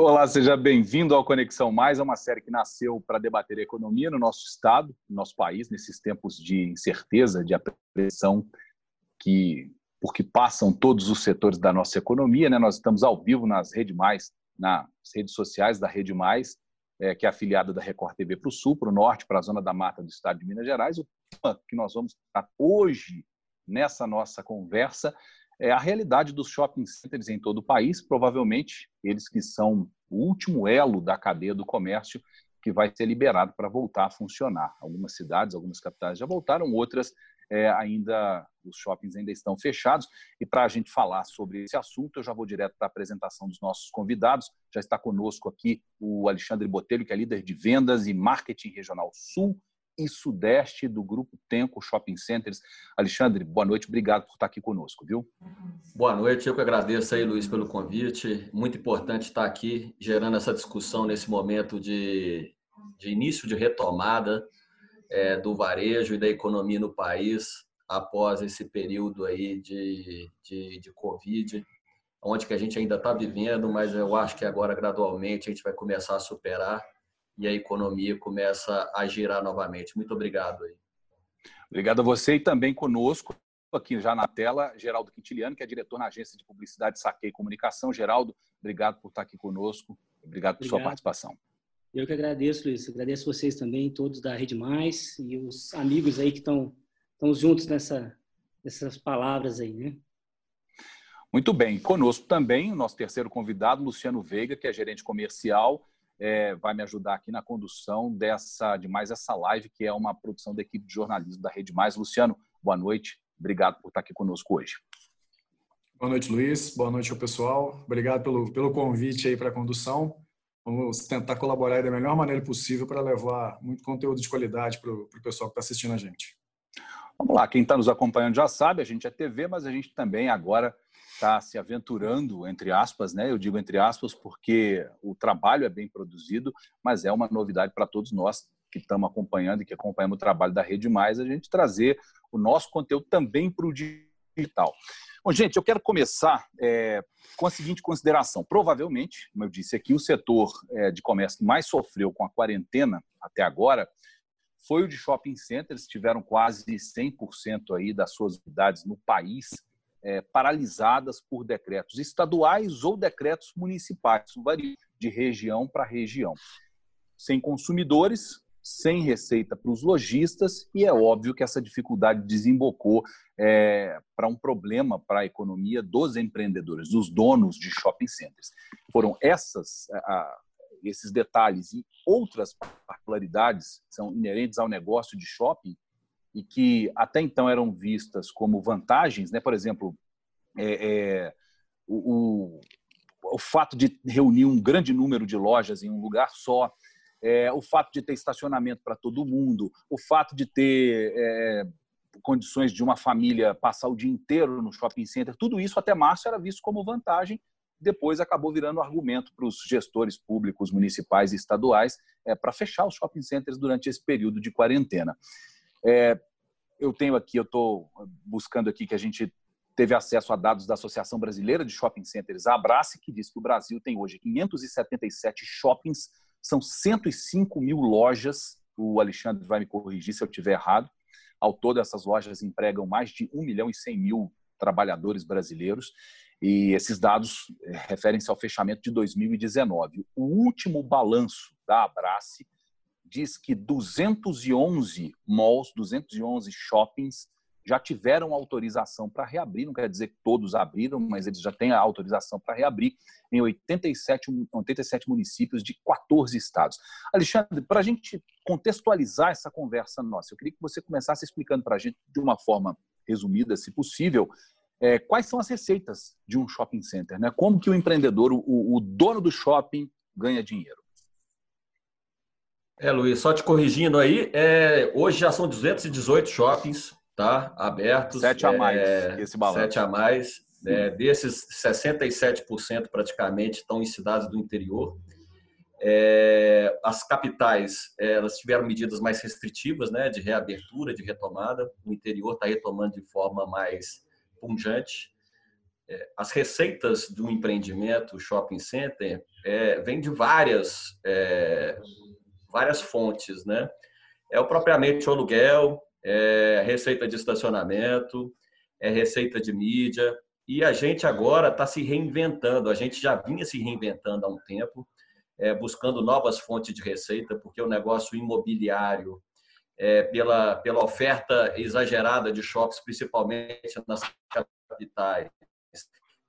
Olá, seja bem-vindo ao Conexão Mais, é uma série que nasceu para debater a economia no nosso estado, no nosso país, nesses tempos de incerteza, de apreensão que por que passam todos os setores da nossa economia. Né? Nós estamos ao vivo nas Rede Mais, nas redes sociais da Rede Mais, é, que é afiliada da Record TV para o Sul, para o Norte, para a Zona da Mata do Estado de Minas Gerais. O tema que nós vamos tratar hoje nessa nossa conversa é a realidade dos shopping centers em todo o país, provavelmente eles que são o último elo da cadeia do comércio que vai ser liberado para voltar a funcionar. Algumas cidades, algumas capitais já voltaram, outras é, ainda os shoppings ainda estão fechados. E para a gente falar sobre esse assunto, eu já vou direto para a apresentação dos nossos convidados. Já está conosco aqui o Alexandre Botelho, que é líder de vendas e marketing regional Sul e Sudeste do Grupo Tenco Shopping Centers. Alexandre, boa noite, obrigado por estar aqui conosco, viu? Boa noite, eu que agradeço aí, Luiz, pelo convite. Muito importante estar aqui gerando essa discussão nesse momento de, de início de retomada é, do varejo e da economia no país após esse período aí de, de, de Covid, onde que a gente ainda está vivendo, mas eu acho que agora gradualmente a gente vai começar a superar e a economia começa a girar novamente. Muito obrigado aí. Obrigado a você e também conosco, aqui já na tela, Geraldo Quintiliano, que é diretor na agência de publicidade Saquei Comunicação. Geraldo, obrigado por estar aqui conosco. Obrigado por obrigado. sua participação. Eu que agradeço, Luiz. Agradeço vocês também, todos da Rede Mais e os amigos aí que estão, estão juntos nessa, nessas palavras aí, né? Muito bem. Conosco também o nosso terceiro convidado, Luciano Veiga, que é gerente comercial é, vai me ajudar aqui na condução dessa de mais essa live, que é uma produção da equipe de jornalismo da Rede Mais. Luciano, boa noite. Obrigado por estar aqui conosco hoje. Boa noite, Luiz. Boa noite ao pessoal. Obrigado pelo, pelo convite aí para a condução. Vamos tentar colaborar da melhor maneira possível para levar muito conteúdo de qualidade para o pessoal que está assistindo a gente. Vamos lá, quem está nos acompanhando já sabe, a gente é TV, mas a gente também agora está se aventurando, entre aspas, né? Eu digo entre aspas porque o trabalho é bem produzido, mas é uma novidade para todos nós que estamos acompanhando e que acompanhamos o trabalho da Rede Mais, a gente trazer o nosso conteúdo também para o digital. Bom, gente, eu quero começar é, com a seguinte consideração. Provavelmente, como eu disse aqui, o setor é, de comércio que mais sofreu com a quarentena até agora foi o de shopping centers, tiveram quase 100% aí das suas unidades no país é, paralisadas por decretos estaduais ou decretos municipais, isso varia de região para região. Sem consumidores, sem receita para os lojistas, e é óbvio que essa dificuldade desembocou é, para um problema para a economia dos empreendedores, dos donos de shopping centers. Foram essas, a, esses detalhes e outras particularidades que são inerentes ao negócio de shopping e que até então eram vistas como vantagens, né? por exemplo, é, é, o, o, o, fato de reunir um grande número de lojas em um lugar só, é, o fato de ter estacionamento para todo mundo, o fato de ter é, condições de uma família passar o dia inteiro no shopping center, tudo isso até março era visto como vantagem, depois acabou virando argumento para os gestores públicos, municipais e estaduais é, para fechar os shopping centers durante esse período de quarentena. É, eu tenho aqui, eu estou buscando aqui que a gente teve acesso a dados da Associação Brasileira de Shopping Centers, a Abrace, que diz que o Brasil tem hoje 577 shoppings, são 105 mil lojas. O Alexandre vai me corrigir se eu estiver errado. Ao todo, essas lojas empregam mais de 1 milhão e 100 mil trabalhadores brasileiros. E esses dados eh, referem-se ao fechamento de 2019. O último balanço da Abrace diz que 211 malls, 211 shoppings já tiveram autorização para reabrir, não quer dizer que todos abriram, mas eles já têm a autorização para reabrir em 87, 87 municípios de 14 estados. Alexandre, para a gente contextualizar essa conversa nossa, eu queria que você começasse explicando para a gente, de uma forma resumida, se possível, é, quais são as receitas de um shopping center, né? Como que o empreendedor, o, o dono do shopping, ganha dinheiro? É, Luiz, só te corrigindo aí, é, hoje já são 218 shoppings tá, abertos. Sete a mais, é, esse balanço. Sete a mais. É, desses, 67% praticamente estão em cidades do interior. É, as capitais, é, elas tiveram medidas mais restritivas, né, de reabertura, de retomada. O interior está retomando de forma mais punjante. é, as receitas do empreendimento shopping center é, vêm de várias é, várias fontes, né? É o propriamente o aluguel, é receita de estacionamento, é receita de mídia e a gente agora está se reinventando. A gente já vinha se reinventando há um tempo, é, buscando novas fontes de receita, porque o negócio imobiliário é, pela, pela oferta exagerada de shops, principalmente nas capitais,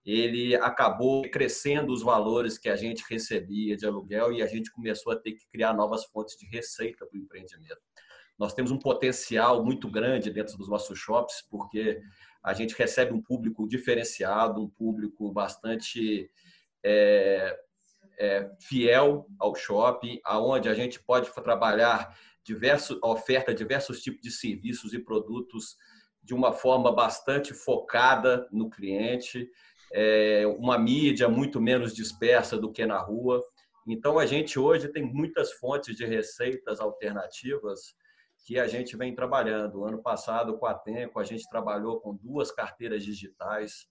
ele acabou crescendo os valores que a gente recebia de aluguel e a gente começou a ter que criar novas fontes de receita para o empreendimento. Nós temos um potencial muito grande dentro dos nossos shops, porque a gente recebe um público diferenciado, um público bastante é, é, fiel ao shopping, aonde a gente pode trabalhar diversos, oferta diversos tipos de serviços e produtos de uma forma bastante focada no cliente é, uma mídia muito menos dispersa do que na rua. Então, a gente hoje tem muitas fontes de receitas alternativas que a gente vem trabalhando. Ano passado, com a Tempo, a gente trabalhou com duas carteiras digitais,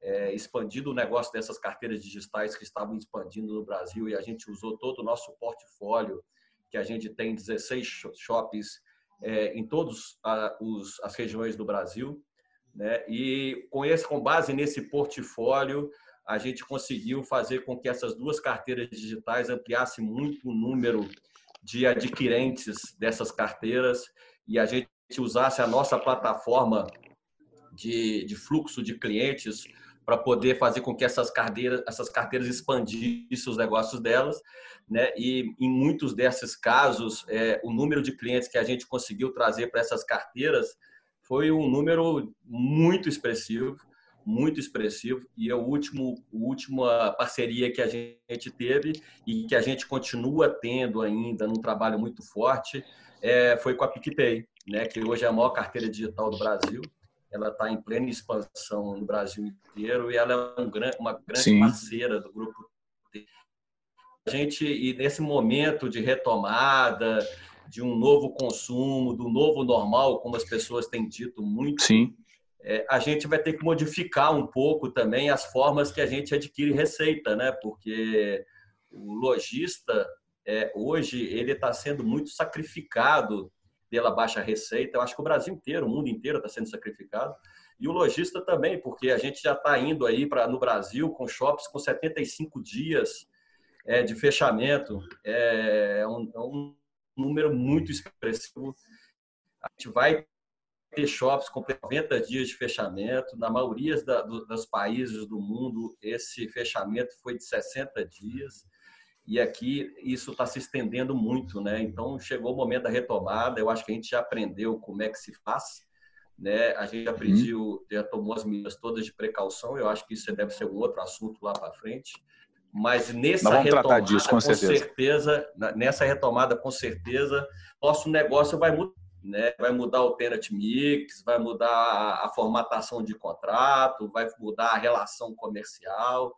é, expandindo o negócio dessas carteiras digitais que estavam expandindo no Brasil e a gente usou todo o nosso portfólio, que a gente tem 16 shoppings é, em todas as regiões do Brasil. Né? E com, esse, com base nesse portfólio, a gente conseguiu fazer com que essas duas carteiras digitais ampliassem muito o número de adquirentes dessas carteiras e a gente usasse a nossa plataforma de, de fluxo de clientes para poder fazer com que essas carteiras, essas carteiras expandissem os negócios delas, né? E em muitos desses casos, é, o número de clientes que a gente conseguiu trazer para essas carteiras foi um número muito expressivo, muito expressivo e é o último, a última parceria que a gente teve e que a gente continua tendo ainda num trabalho muito forte é, foi com a PicPay, né, que hoje é a maior carteira digital do Brasil. Ela está em plena expansão no Brasil inteiro e ela é um, uma grande Sim. parceira do grupo. A gente e nesse momento de retomada, de um novo consumo, do novo normal, como as pessoas têm dito muito, Sim. É, a gente vai ter que modificar um pouco também as formas que a gente adquire receita, né? Porque o lojista é, hoje ele está sendo muito sacrificado pela baixa receita. Eu acho que o Brasil inteiro, o mundo inteiro está sendo sacrificado. E o lojista também, porque a gente já está indo aí para no Brasil com shops com 75 dias é, de fechamento. É, é um, é um número muito expressivo. A gente vai ter shops com 90 dias de fechamento. Na maioria da, do, dos países do mundo, esse fechamento foi de 60 dias. E aqui isso está se estendendo muito, né? Então chegou o momento da retomada. Eu acho que a gente já aprendeu como é que se faz, né? A gente aprendeu, uhum. já tomou as medidas todas de precaução. Eu acho que isso deve ser um outro assunto lá para frente. Mas nessa retomada, disso, com, com certeza. certeza. nessa retomada, com certeza, nosso negócio vai mudar. Né? Vai mudar o tenant mix, vai mudar a formatação de contrato, vai mudar a relação comercial.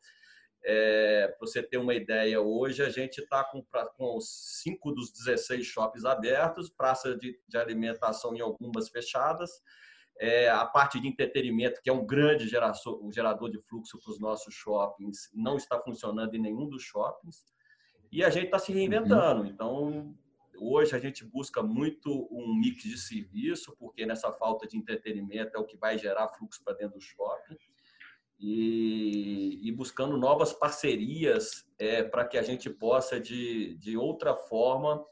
É, Para você ter uma ideia, hoje a gente está com, com 5 dos 16 shoppings abertos, praça de, de alimentação em algumas fechadas, é, a parte de entretenimento, que é um grande um gerador de fluxo para os nossos shoppings, não está funcionando em nenhum dos shoppings. E a gente está se reinventando. Uhum. Então, hoje a gente busca muito um mix de serviço, porque nessa falta de entretenimento é o que vai gerar fluxo para dentro do shopping. E, e buscando novas parcerias é, para que a gente possa, de, de outra forma,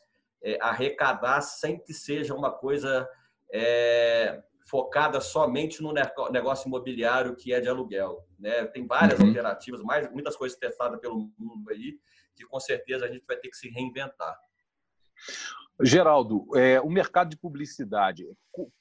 é, arrecadar sem que seja uma coisa é, focada somente no negócio imobiliário que é de aluguel. Né? Tem várias uhum. alternativas, mais, muitas coisas testadas pelo mundo aí, que com certeza a gente vai ter que se reinventar. Geraldo, é, o mercado de publicidade,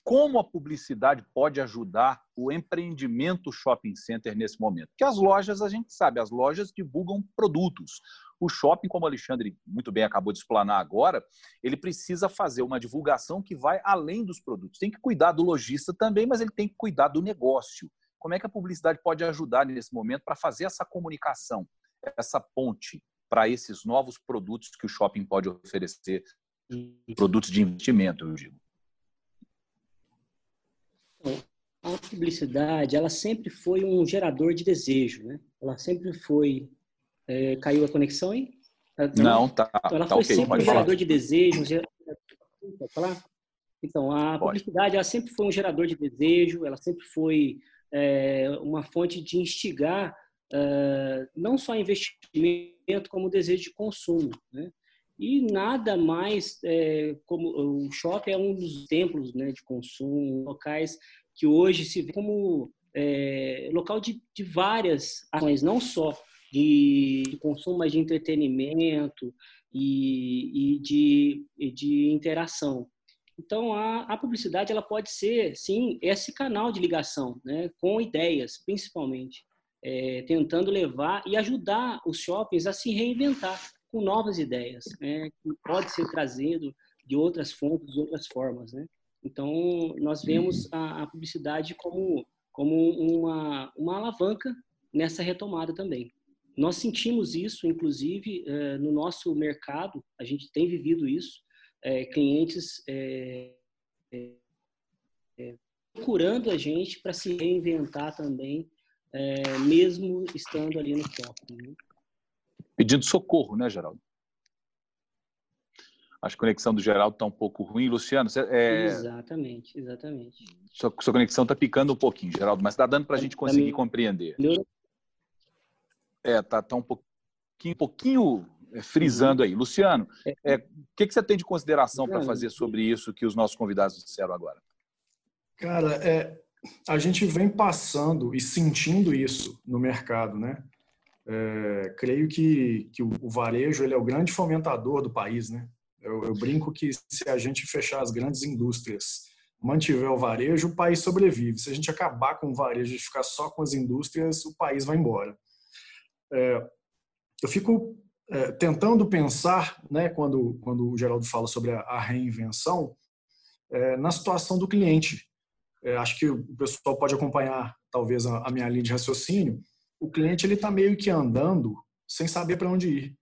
como a publicidade pode ajudar o empreendimento shopping center nesse momento? Porque as lojas, a gente sabe, as lojas divulgam produtos. O shopping, como o Alexandre muito bem acabou de explanar agora, ele precisa fazer uma divulgação que vai além dos produtos. Tem que cuidar do lojista também, mas ele tem que cuidar do negócio. Como é que a publicidade pode ajudar nesse momento para fazer essa comunicação, essa ponte para esses novos produtos que o shopping pode oferecer produtos de investimento, eu digo. a publicidade, ela sempre foi um gerador de desejo, né? Ela sempre foi... É, caiu a conexão aí? Não, tá. Então, ela tá foi okay, sempre um falar. gerador de desejo. Pode falar? Então, a publicidade ela sempre foi um gerador de desejo, ela sempre foi é, uma fonte de instigar uh, não só investimento, como desejo de consumo. Né? E nada mais, é, como o shopping é um dos templos né, de consumo, locais que hoje se vê como é, local de, de várias ações, não só de, de consumo, mas de entretenimento e, e de, e de interação. Então, a, a, publicidade ela pode ser, sim, esse canal de ligação, né, com ideias, principalmente, é, tentando levar e ajudar os shoppings a se reinventar com novas ideias, né, que pode ser trazido de outras fontes, de outras formas, né. Então, nós vemos a, a publicidade como como uma uma alavanca nessa retomada também. Nós sentimos isso, inclusive, é, no nosso mercado, a gente tem vivido isso, é, clientes é, é, procurando a gente para se reinventar também, é, mesmo estando ali no shopping. Né? Pedindo socorro, né, Geraldo? Acho que a conexão do Geraldo está um pouco ruim. Luciano, você, é... Exatamente, exatamente. Sua, sua conexão está picando um pouquinho, Geraldo, mas está dando para a gente conseguir compreender. É, tá, tá um pouquinho, um pouquinho frisando aí. Luciano, é, o que, que você tem de consideração para fazer sobre isso que os nossos convidados disseram agora? Cara, é, a gente vem passando e sentindo isso no mercado, né? É, creio que, que o varejo ele é o grande fomentador do país, né? Eu, eu brinco que se a gente fechar as grandes indústrias, mantiver o varejo, o país sobrevive. Se a gente acabar com o varejo e ficar só com as indústrias, o país vai embora. É, eu fico é, tentando pensar, né, quando, quando o Geraldo fala sobre a, a reinvenção, é, na situação do cliente. É, acho que o pessoal pode acompanhar, talvez, a, a minha linha de raciocínio. O cliente ele está meio que andando sem saber para onde ir.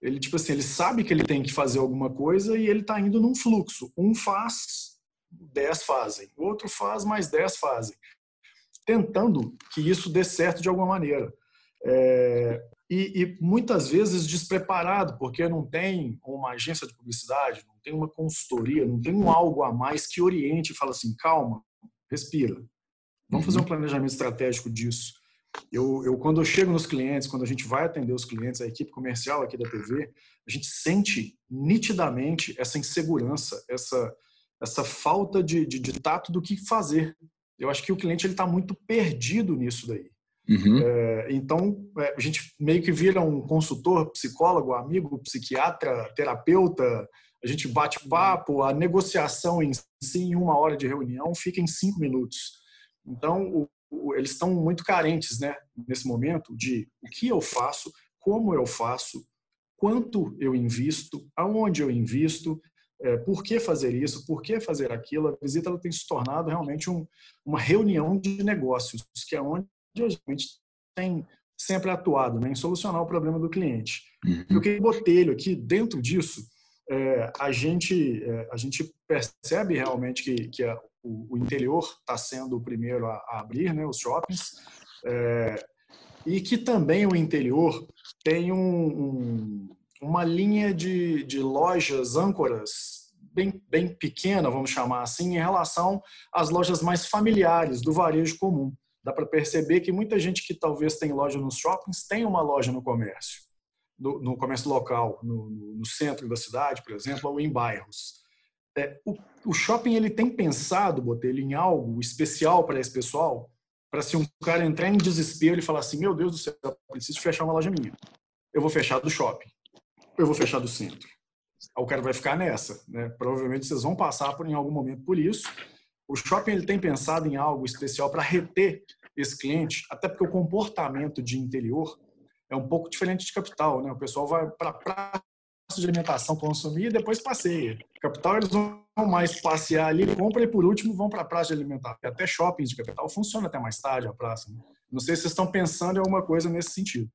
Ele tipo assim, ele sabe que ele tem que fazer alguma coisa e ele está indo num fluxo. Um faz, dez fazem. O outro faz, mais dez fazem. Tentando que isso dê certo de alguma maneira. É, e, e, muitas vezes despreparado, porque não tem uma agência de publicidade, não tem uma consultoria, não tem um algo a mais que oriente e fala assim, calma, respira. Vamos fazer um planejamento estratégico disso. Eu, eu, quando eu chego nos clientes, quando a gente vai atender os clientes, a equipe comercial aqui da TV, a gente sente nitidamente essa insegurança, essa, essa falta de, de, de tato do que fazer. Eu acho que o cliente ele está muito perdido nisso daí. Uhum. É, então, é, a gente meio que vira um consultor, psicólogo, amigo, psiquiatra, terapeuta, a gente bate papo, a negociação em si, em uma hora de reunião, fica em cinco minutos. Então, eles estão muito carentes né, nesse momento de o que eu faço, como eu faço, quanto eu invisto, aonde eu invisto, é, por que fazer isso, por que fazer aquilo. A visita ela tem se tornado realmente um, uma reunião de negócios, que é onde a gente tem sempre atuado né, em solucionar o problema do cliente. Uhum. Eu queria botelho aqui, dentro disso, é, a, gente, é, a gente percebe realmente que, que a, o, o, interior está sendo o primeiro a, a, abrir, né, os shoppings, é, e que também o interior tem um, um, uma linha de, de lojas âncoras bem, bem pequena, vamos chamar assim, em relação às lojas mais familiares do varejo comum dá para perceber que muita gente que talvez tem loja nos shoppings tem uma loja no comércio, no, comércio local, no, no, centro da cidade, por exemplo, ou em bairros. É, o, o, shopping ele tem pensado, Botelho, em algo especial para esse pessoal, para se um cara entrar em desespero e falar assim, meu Deus do céu, preciso fechar uma loja minha. Eu vou fechar do shopping. Eu vou fechar do centro. O cara vai ficar nessa. Né? Provavelmente vocês vão passar por, em algum momento por isso o shopping ele tem pensado em algo especial para reter esse cliente, até porque o comportamento de interior é um pouco diferente de capital, né? O pessoal vai para a de alimentação consumir e depois passeia. Capital eles vão mais passear ali, compram e por último vão para a praça de alimentação. Até shoppings de capital funciona até mais tarde a praça. Né? Não sei se vocês estão pensando em alguma coisa nesse sentido.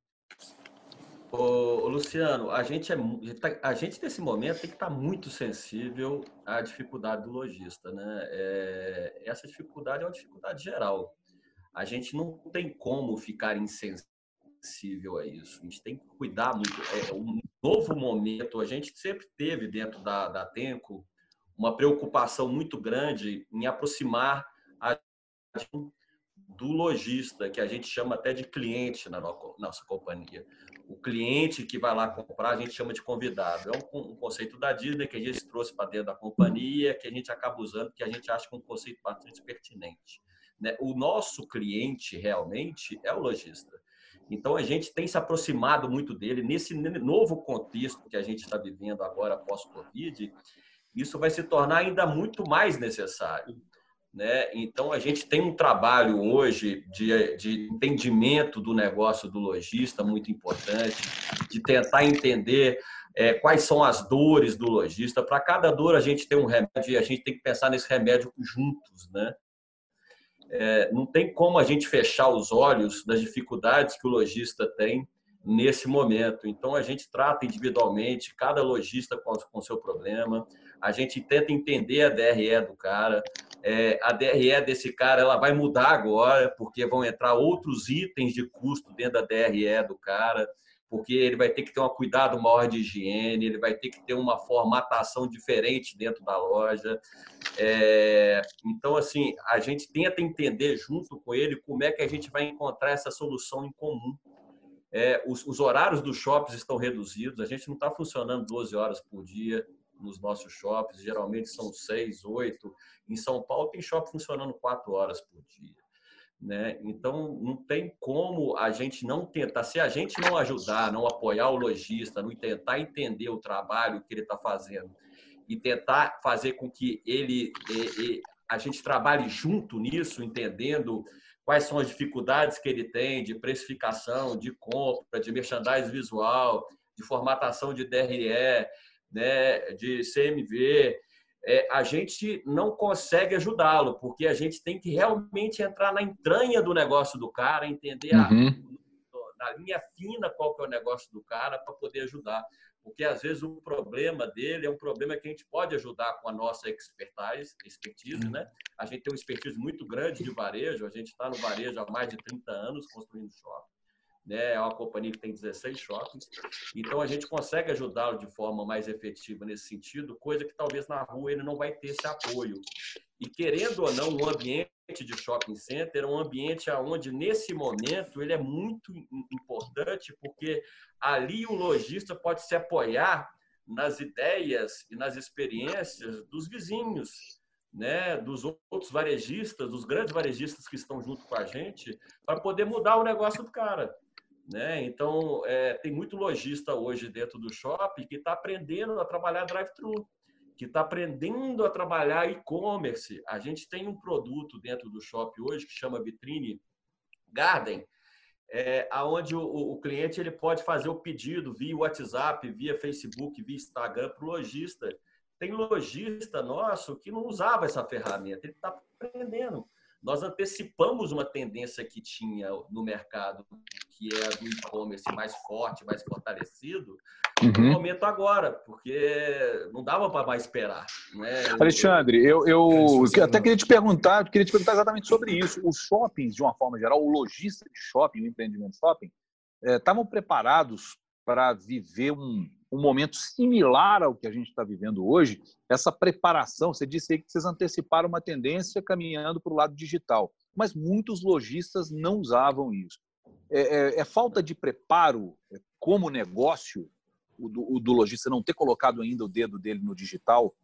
Ô, Luciano, a gente, é, tá, a gente nesse momento tem que estar muito sensível à dificuldade do lojista, né? É, essa dificuldade é uma dificuldade geral. A gente não tem como ficar insensível a isso. A gente tem que cuidar muito. É um novo momento. A gente sempre teve dentro da, da Tenco uma preocupação muito grande em aproximar a do lojista, que a gente chama até de cliente na nossa companhia o cliente que vai lá comprar, a gente chama de convidado. É um, um conceito da Disney que a gente trouxe para dentro da companhia, que a gente acaba usando, que a gente acha que é um conceito bastante pertinente. Né? O nosso cliente realmente é o lojista. Então a gente tem se aproximado muito dele nesse novo contexto que a gente está vivendo agora após o Covid. Isso vai se tornar ainda muito mais necessário. Né? Então, a gente tem um trabalho hoje de, de entendimento do negócio do lojista muito importante, de tentar entender é, quais são as dores do lojista. Para cada dor, a gente tem um remédio e a gente tem que pensar nesse remédio juntos. Né? É, não tem como a gente fechar os olhos das dificuldades que o lojista tem nesse momento. Então, a gente trata individualmente, cada lojista com seu problema, a gente tenta entender a DRE do cara, é, a DRE desse cara ela vai mudar agora, porque vão entrar outros itens de custo dentro da DRE do cara, porque ele vai ter que ter um cuidado maior de higiene, ele vai ter que ter uma formatação diferente dentro da loja. É, então, assim, a gente tenta entender junto com ele como é que a gente vai encontrar essa solução em comum. É, os, os horários dos shoppings estão reduzidos, a gente não está funcionando 12 horas por dia, nos nossos shoppings, geralmente são seis, oito. Em São Paulo tem shopping funcionando quatro horas por dia. Né? Então, não tem como a gente não tentar, se a gente não ajudar, não apoiar o lojista, não tentar entender o trabalho que ele está fazendo e tentar fazer com que ele, a gente trabalhe junto nisso, entendendo quais são as dificuldades que ele tem de precificação, de compra, de merchandising visual, de formatação de DRE, né, de CMV, é, a gente não consegue ajudá-lo, porque a gente tem que realmente entrar na entranha do negócio do cara, entender uhum. a, na linha fina qual que é o negócio do cara para poder ajudar. Porque às vezes o problema dele é um problema que a gente pode ajudar com a nossa expertise, expertise, né? A gente tem uma expertise muito grande de varejo, a gente está no varejo há mais de 30 anos construindo shopping né? É uma companhia que tem 16 shoppings, então a gente consegue ajudá-lo de forma mais efetiva nesse sentido, coisa que talvez na rua ele não vai ter esse apoio. E querendo ou não, um ambiente de shopping center é um ambiente onde nesse momento ele é muito importante, porque ali o lojista pode se apoiar nas ideias e nas experiências dos vizinhos, né, dos outros varejistas, dos grandes varejistas que estão junto com a gente, para poder mudar o negócio do cara. Né? Então, é, tem muito lojista hoje dentro do shopping que está aprendendo a trabalhar drive-thru, que está aprendendo a trabalhar e-commerce. A gente tem um produto dentro do shopping hoje que chama Vitrine Garden, é, onde o, o, cliente ele pode fazer o pedido via WhatsApp, via Facebook, via Instagram para o lojista. Tem lojista nosso que não usava essa ferramenta, ele está aprendendo nós antecipamos uma tendência que tinha no mercado, que é do e-commerce mais forte, mais fortalecido, uhum. no momento agora, porque não dava para mais esperar. Né? Alexandre, eu, eu é até queria te perguntar, queria te perguntar exatamente sobre isso. Os shoppings, de uma forma geral, o lojista de shopping, o empreendimento de shopping, estavam eh, preparados para viver um, um momento similar ao que a gente está vivendo hoje, essa preparação, você disse aí que vocês anteciparam uma tendência caminhando para o lado digital, mas muitos lojistas não usavam isso. É, é, é falta de preparo é, como negócio o do, o do lojista não ter colocado ainda o dedo dele no digital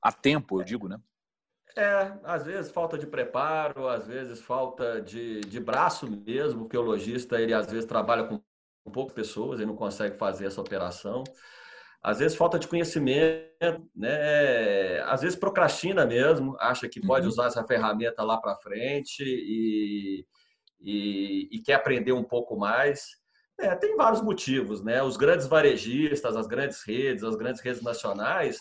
a tempo, eu digo, né? É, às vezes falta de preparo, às vezes falta de, de braço mesmo, porque o lojista ele às vezes trabalha com poucas pessoas e não consegue fazer essa operação. Às vezes falta de conhecimento, né? Às vezes procrastina mesmo, acha que pode uhum. usar essa ferramenta lá para frente e, e, e, quer aprender um pouco mais. É, tem vários motivos, né? Os grandes varejistas, as grandes redes, as grandes redes nacionais,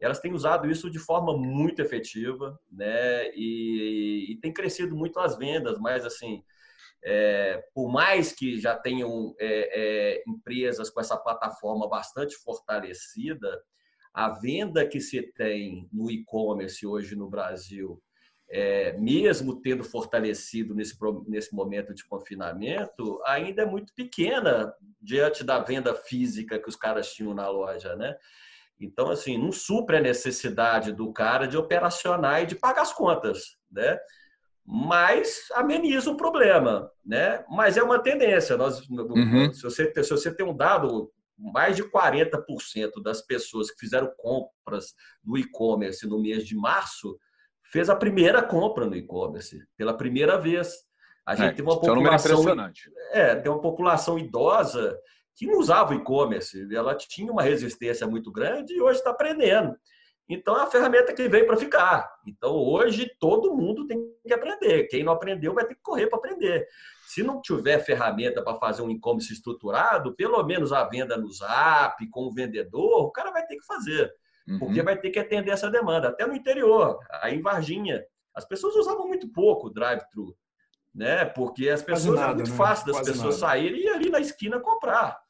elas têm usado isso de forma muito efetiva, né? E, e tem crescido muito as vendas, mas assim, é, por mais que já tenham é, é, empresas com essa plataforma bastante fortalecida, a venda que se tem no e-commerce hoje no Brasil, é, mesmo tendo fortalecido nesse, nesse momento de confinamento, ainda é muito pequena diante da venda física que os caras tinham na loja, né? Então, assim, não supre a necessidade do cara de operacionar e de pagar as contas, né? Mas ameniza o problema, né? Mas é uma tendência. Nós, uhum. se, você, se você tem um dado, mais de 40% das pessoas que fizeram compras no e-commerce no mês de março fez a primeira compra no e-commerce, pela primeira vez. A gente é, tem uma população. É, tem uma população idosa que não usava e-commerce, ela tinha uma resistência muito grande e hoje está aprendendo. Então é a ferramenta que veio para ficar. Então hoje todo mundo tem que aprender. Quem não aprendeu vai ter que correr para aprender. Se não tiver ferramenta para fazer um e-commerce estruturado, pelo menos a venda no Zap, com o vendedor, o cara vai ter que fazer. Porque uhum. vai ter que atender essa demanda. Até no interior, aí em Varginha. As pessoas usavam muito pouco o drive-thru. Né? Porque as pessoas nada, é muito né? fácil das Quase pessoas nada. saírem e ali na esquina comprar.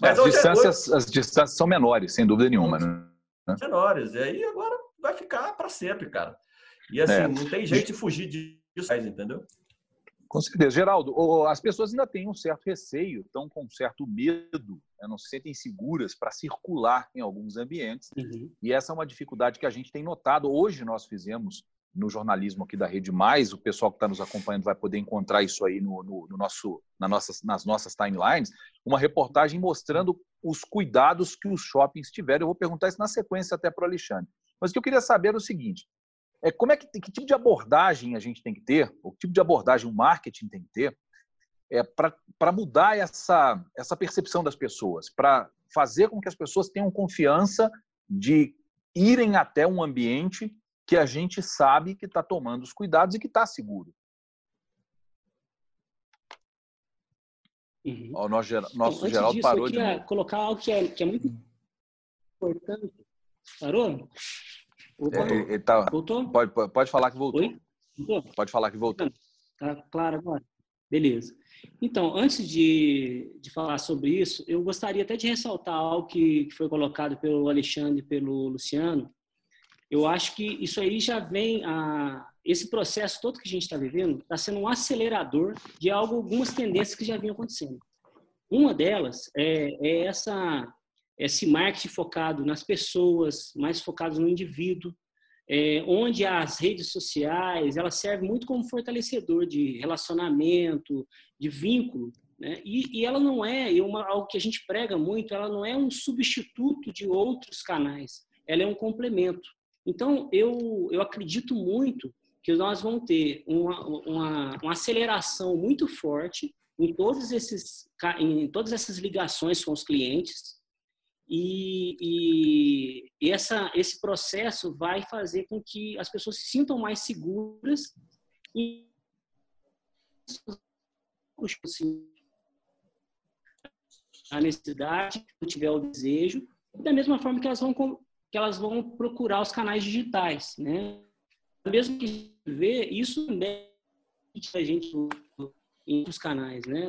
Mas as, distâncias, hoje... as distâncias são menores, sem dúvida nenhuma. Né? Menores. E aí agora vai ficar para sempre, cara. E assim, é. não tem jeito de fugir disso, entendeu? Com certeza. Geraldo, as pessoas ainda têm um certo receio, estão com um certo medo, né? não se sentem seguras para circular em alguns ambientes. Uhum. E essa é uma dificuldade que a gente tem notado. Hoje nós fizemos no jornalismo aqui da Rede Mais, o pessoal que está nos acompanhando vai poder encontrar isso aí no, no, no nosso, na nossas, nas nossas timelines, uma reportagem mostrando os cuidados que os shoppings tiveram. Eu vou perguntar isso na sequência até para o Alexandre. Mas o que eu queria saber é o seguinte: é como é que, que tipo de abordagem a gente tem que ter, o que tipo de abordagem o marketing tem que ter, é, para mudar essa, essa percepção das pessoas, para fazer com que as pessoas tenham confiança de irem até um ambiente que a gente sabe que está tomando os cuidados e que está seguro. Uhum. O nosso, nosso então, Geraldo parou de colocar algo que é, que é muito importante. Parou? É, ele tá... Voltou? Pode, pode falar que voltou. Oi? voltou. Pode falar que voltou. Tá claro agora? Beleza. Então, antes de, de falar sobre isso, eu gostaria até de ressaltar algo que, que foi colocado pelo Alexandre e pelo Luciano, eu acho que isso aí já vem a esse processo todo que a gente está vivendo está sendo um acelerador de algo, algumas tendências que já vinham acontecendo. Uma delas é, é essa esse marketing focado nas pessoas, mais focado no indivíduo, é, onde as redes sociais elas servem muito como fortalecedor de relacionamento, de vínculo, né? E, e ela não é, uma, algo que a gente prega muito, ela não é um substituto de outros canais, ela é um complemento. Então, eu, eu acredito muito que nós vamos ter uma, uma, uma aceleração muito forte em, todos esses, em todas essas ligações com os clientes, e, e, essa, esse processo vai fazer com que as pessoas se sintam mais seguras e a necessidade, se tiver o desejo, da mesma forma que elas vão que elas vão procurar os canais digitais, né? Mesmo que vê, isso também a gente em os canais, né?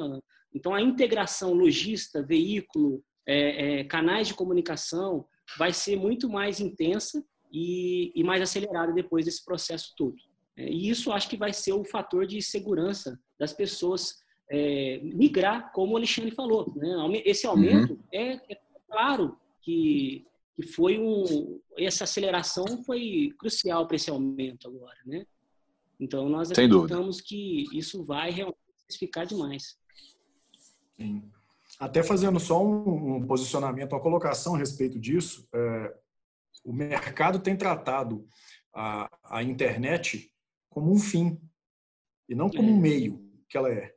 Então a integração logista, veículo, é, é, canais de comunicação vai ser muito mais intensa e, e mais acelerada depois desse processo todo. É, e isso acho que vai ser o fator de segurança das pessoas é, migrar, como o Alexandre falou. Né? Esse aumento uhum. é, é claro que que foi um essa aceleração foi crucial para esse aumento agora, né? Então nós Sem acreditamos dúvida. que isso vai realmente ficar demais. Sim. Até fazendo só um, um, posicionamento, uma colocação a respeito disso, é, o mercado tem tratado a, a internet como um fim e não como um é. meio que ela é.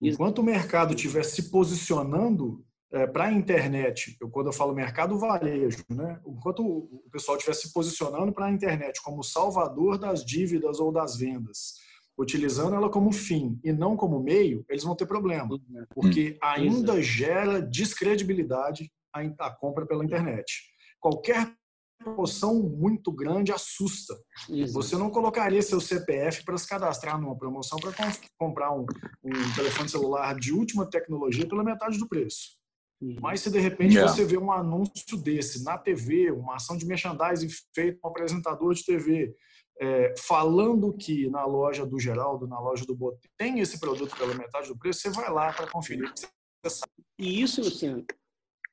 Enquanto o mercado estiver se posicionando é, para a internet, eu, quando eu falo mercado varejo, né, enquanto o pessoal estiver se posicionando para a internet como salvador das dívidas ou das vendas, utilizando ela como fim e não como meio, eles vão ter problema, uhum. porque ainda gera descredibilidade a, a compra pela internet. Qualquer promoção muito grande assusta. Você não colocaria seu CPF para se cadastrar numa promoção para comprar um, um, telefone celular de última tecnologia pela metade do preço. Mas se de repente yeah. você vê um anúncio desse na TV, uma ação de merchandising feita por um apresentador de TV, é, falando que na loja do Geraldo, na loja do Bote, tem esse produto pela metade do preço, você vai lá para conferir. E isso, Luciano,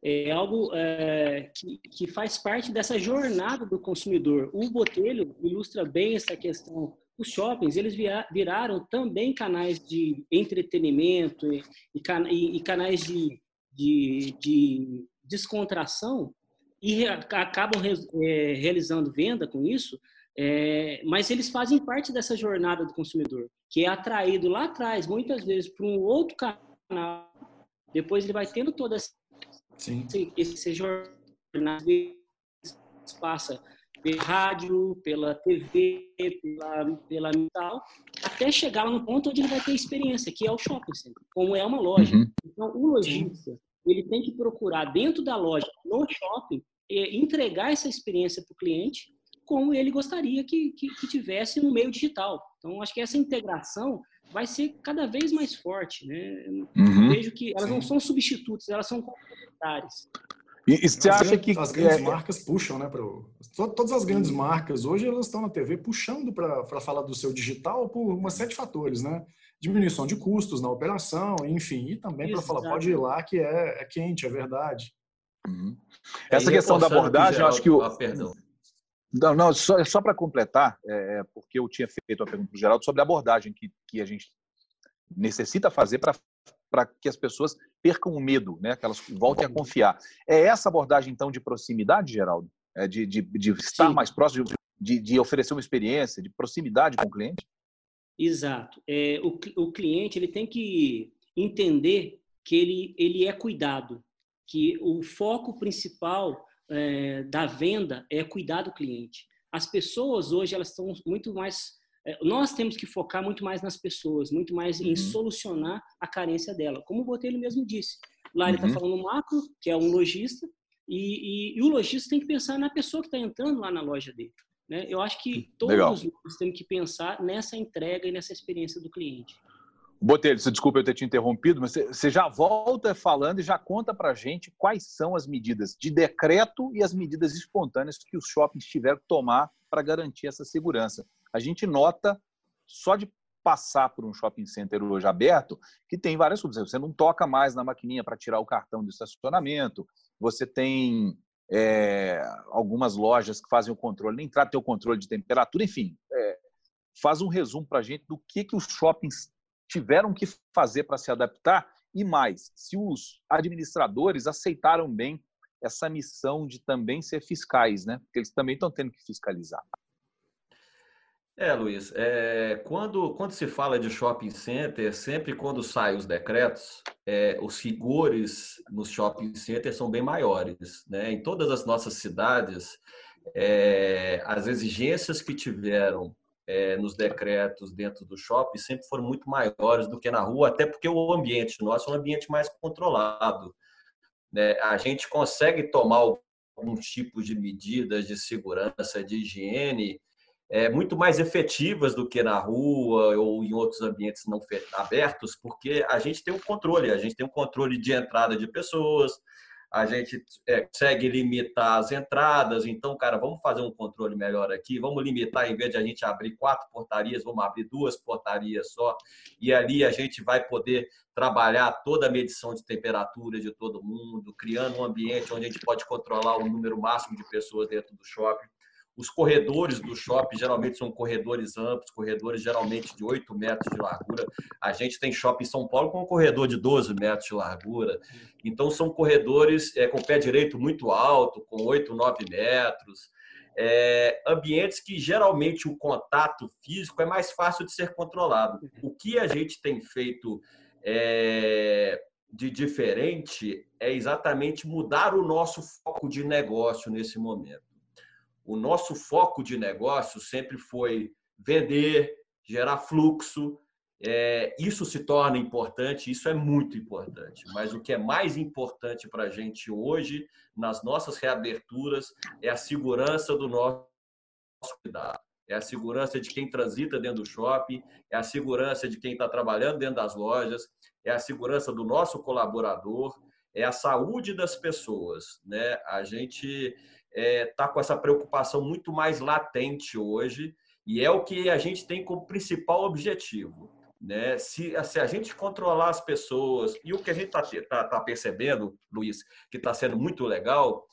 é algo é, que, que faz parte dessa jornada do consumidor. O Botelho ilustra bem essa questão. Os shoppings, eles viraram também canais de entretenimento e, e, e canais de, de, de, descontração e acabam re, é, realizando venda com isso, é, mas eles fazem parte dessa jornada do consumidor, que é atraído lá atrás, muitas vezes, para um outro canal. Depois ele vai tendo toda essa. Esse, esse jornal passa pela rádio, pela TV, pela, pela tal, até chegar lá no ponto onde ele vai ter experiência, que é o shopping center, como é uma loja. Uhum. Então, o lojista, ele tem que procurar dentro da loja, no shopping, entregar essa experiência para o cliente como ele gostaria que, que, que, tivesse no meio digital. Então, acho que essa integração vai ser cada vez mais forte. Né? Uhum. Vejo que elas Sim. não são substitutos, elas são complementares. E, e você acha que as grandes é... marcas puxam, né? Pro... Todas as grandes marcas hoje elas estão na TV puxando para falar do seu digital por uma série de fatores, né? Diminuição de custos na operação, enfim, e também para falar pode ir lá que é, é quente, é verdade. Uhum. Essa questão da abordagem, eu acho que o ah, perdão. Não, não só, só para completar, é, é, porque eu tinha feito a pergunta para o Geraldo sobre a abordagem que, que a gente necessita fazer para que as pessoas percam o medo, né? que elas voltem a confiar. É essa abordagem, então, de proximidade, Geraldo? É de, de, de estar Sim. mais próximo, de, de oferecer uma experiência, de proximidade com o cliente? Exato. É, o, o cliente ele tem que entender que ele, ele é cuidado, que o foco principal é, da venda é cuidar do cliente. As pessoas hoje elas estão muito mais é, nós temos que focar muito mais nas pessoas, muito mais em uhum. solucionar a carência dela. Como o Botelho mesmo disse. Lá ele está falando macro, que é um lojista, e, e, e, o lojista tem que pensar na pessoa que está entrando lá na loja dele. Né? Eu acho que todos Legal. nós temos que pensar nessa entrega e nessa experiência do cliente. Botelho, desculpa eu ter te interrompido, mas você já volta falando e já conta para gente quais são as medidas de decreto e as medidas espontâneas que os shoppings tiveram que tomar para garantir essa segurança. A gente nota, só de passar por um shopping center hoje aberto, que tem várias coisas. Você não toca mais na maquininha para tirar o cartão de estacionamento, você tem é, algumas lojas que fazem o controle, nem trata o controle de temperatura, enfim. É, faz um resumo para a gente do que, que os shoppings tiveram que fazer para se adaptar e mais, se os administradores aceitaram bem essa missão de também ser fiscais, né? Porque eles também estão tendo que fiscalizar. É, Luiz, é, quando, quando se fala de shopping center, sempre quando saem os decretos, é, os rigores nos shopping centers são bem maiores. Né? Em todas as nossas cidades, é, as exigências que tiveram é, nos decretos dentro do shopping sempre foram muito maiores do que na rua, até porque o ambiente nosso é um ambiente mais controlado. Né? A gente consegue tomar alguns tipos de medidas de segurança, de higiene, é, muito mais efetivas do que na rua ou em outros ambientes não abertos, porque a gente tem um controle, a gente tem um controle de entrada de pessoas, a gente é, consegue limitar as entradas. Então, cara, vamos fazer um controle melhor aqui. Vamos limitar, em vez de a gente abrir quatro portarias, vamos abrir duas portarias só. E ali a gente vai poder trabalhar toda a medição de temperatura de todo mundo, criando um ambiente onde a gente pode controlar o número máximo de pessoas dentro do shopping. Os corredores do shopping geralmente são corredores amplos, corredores geralmente de 8 metros de largura. A gente tem shopping em São Paulo com um corredor de 12 metros de largura. Então, são corredores é, com pé direito muito alto, com 8, 9 metros. É, ambientes que geralmente o contato físico é mais fácil de ser controlado. O que a gente tem feito é, de diferente é exatamente mudar o nosso foco de negócio nesse momento o nosso foco de negócio sempre foi vender, gerar fluxo é, isso se torna importante, isso é muito importante. Mas o que é mais importante para a gente hoje, nas nossas reaberturas, é a segurança do nosso cuidado. É a segurança de quem transita dentro do shopping, é a segurança de quem está trabalhando dentro das lojas, é a segurança do nosso colaborador, é a saúde das pessoas. Né? A gente está é, tá com essa preocupação muito mais latente hoje e é o que a gente tem como principal objetivo. Né? Se, se a gente controlar as pessoas, e o que a gente está tá, tá percebendo, Luiz, que está sendo muito legal,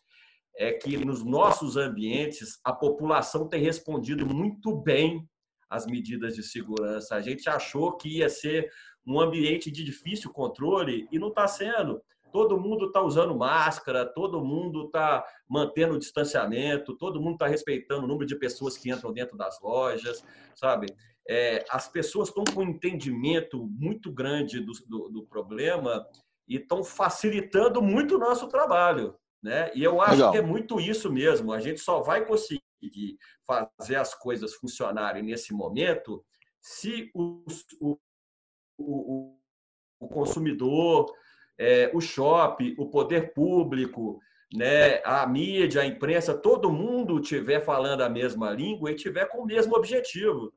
é que nos nossos ambientes a população tem respondido muito bem às medidas de segurança. A gente achou que ia ser um ambiente de difícil controle e não está sendo. Todo mundo está usando máscara, todo mundo está mantendo o distanciamento, todo mundo está respeitando o número de pessoas que entram dentro das lojas, sabe? É, as pessoas estão com um entendimento muito grande do, do, do problema e estão facilitando muito o nosso trabalho. Né? E eu acho Legal. que é muito isso mesmo. A gente só vai conseguir fazer as coisas funcionarem nesse momento se o, o, o, o consumidor, é, o shopping, o poder público, né, a mídia, a imprensa, todo mundo estiver falando a mesma língua e tiver com o mesmo objetivo.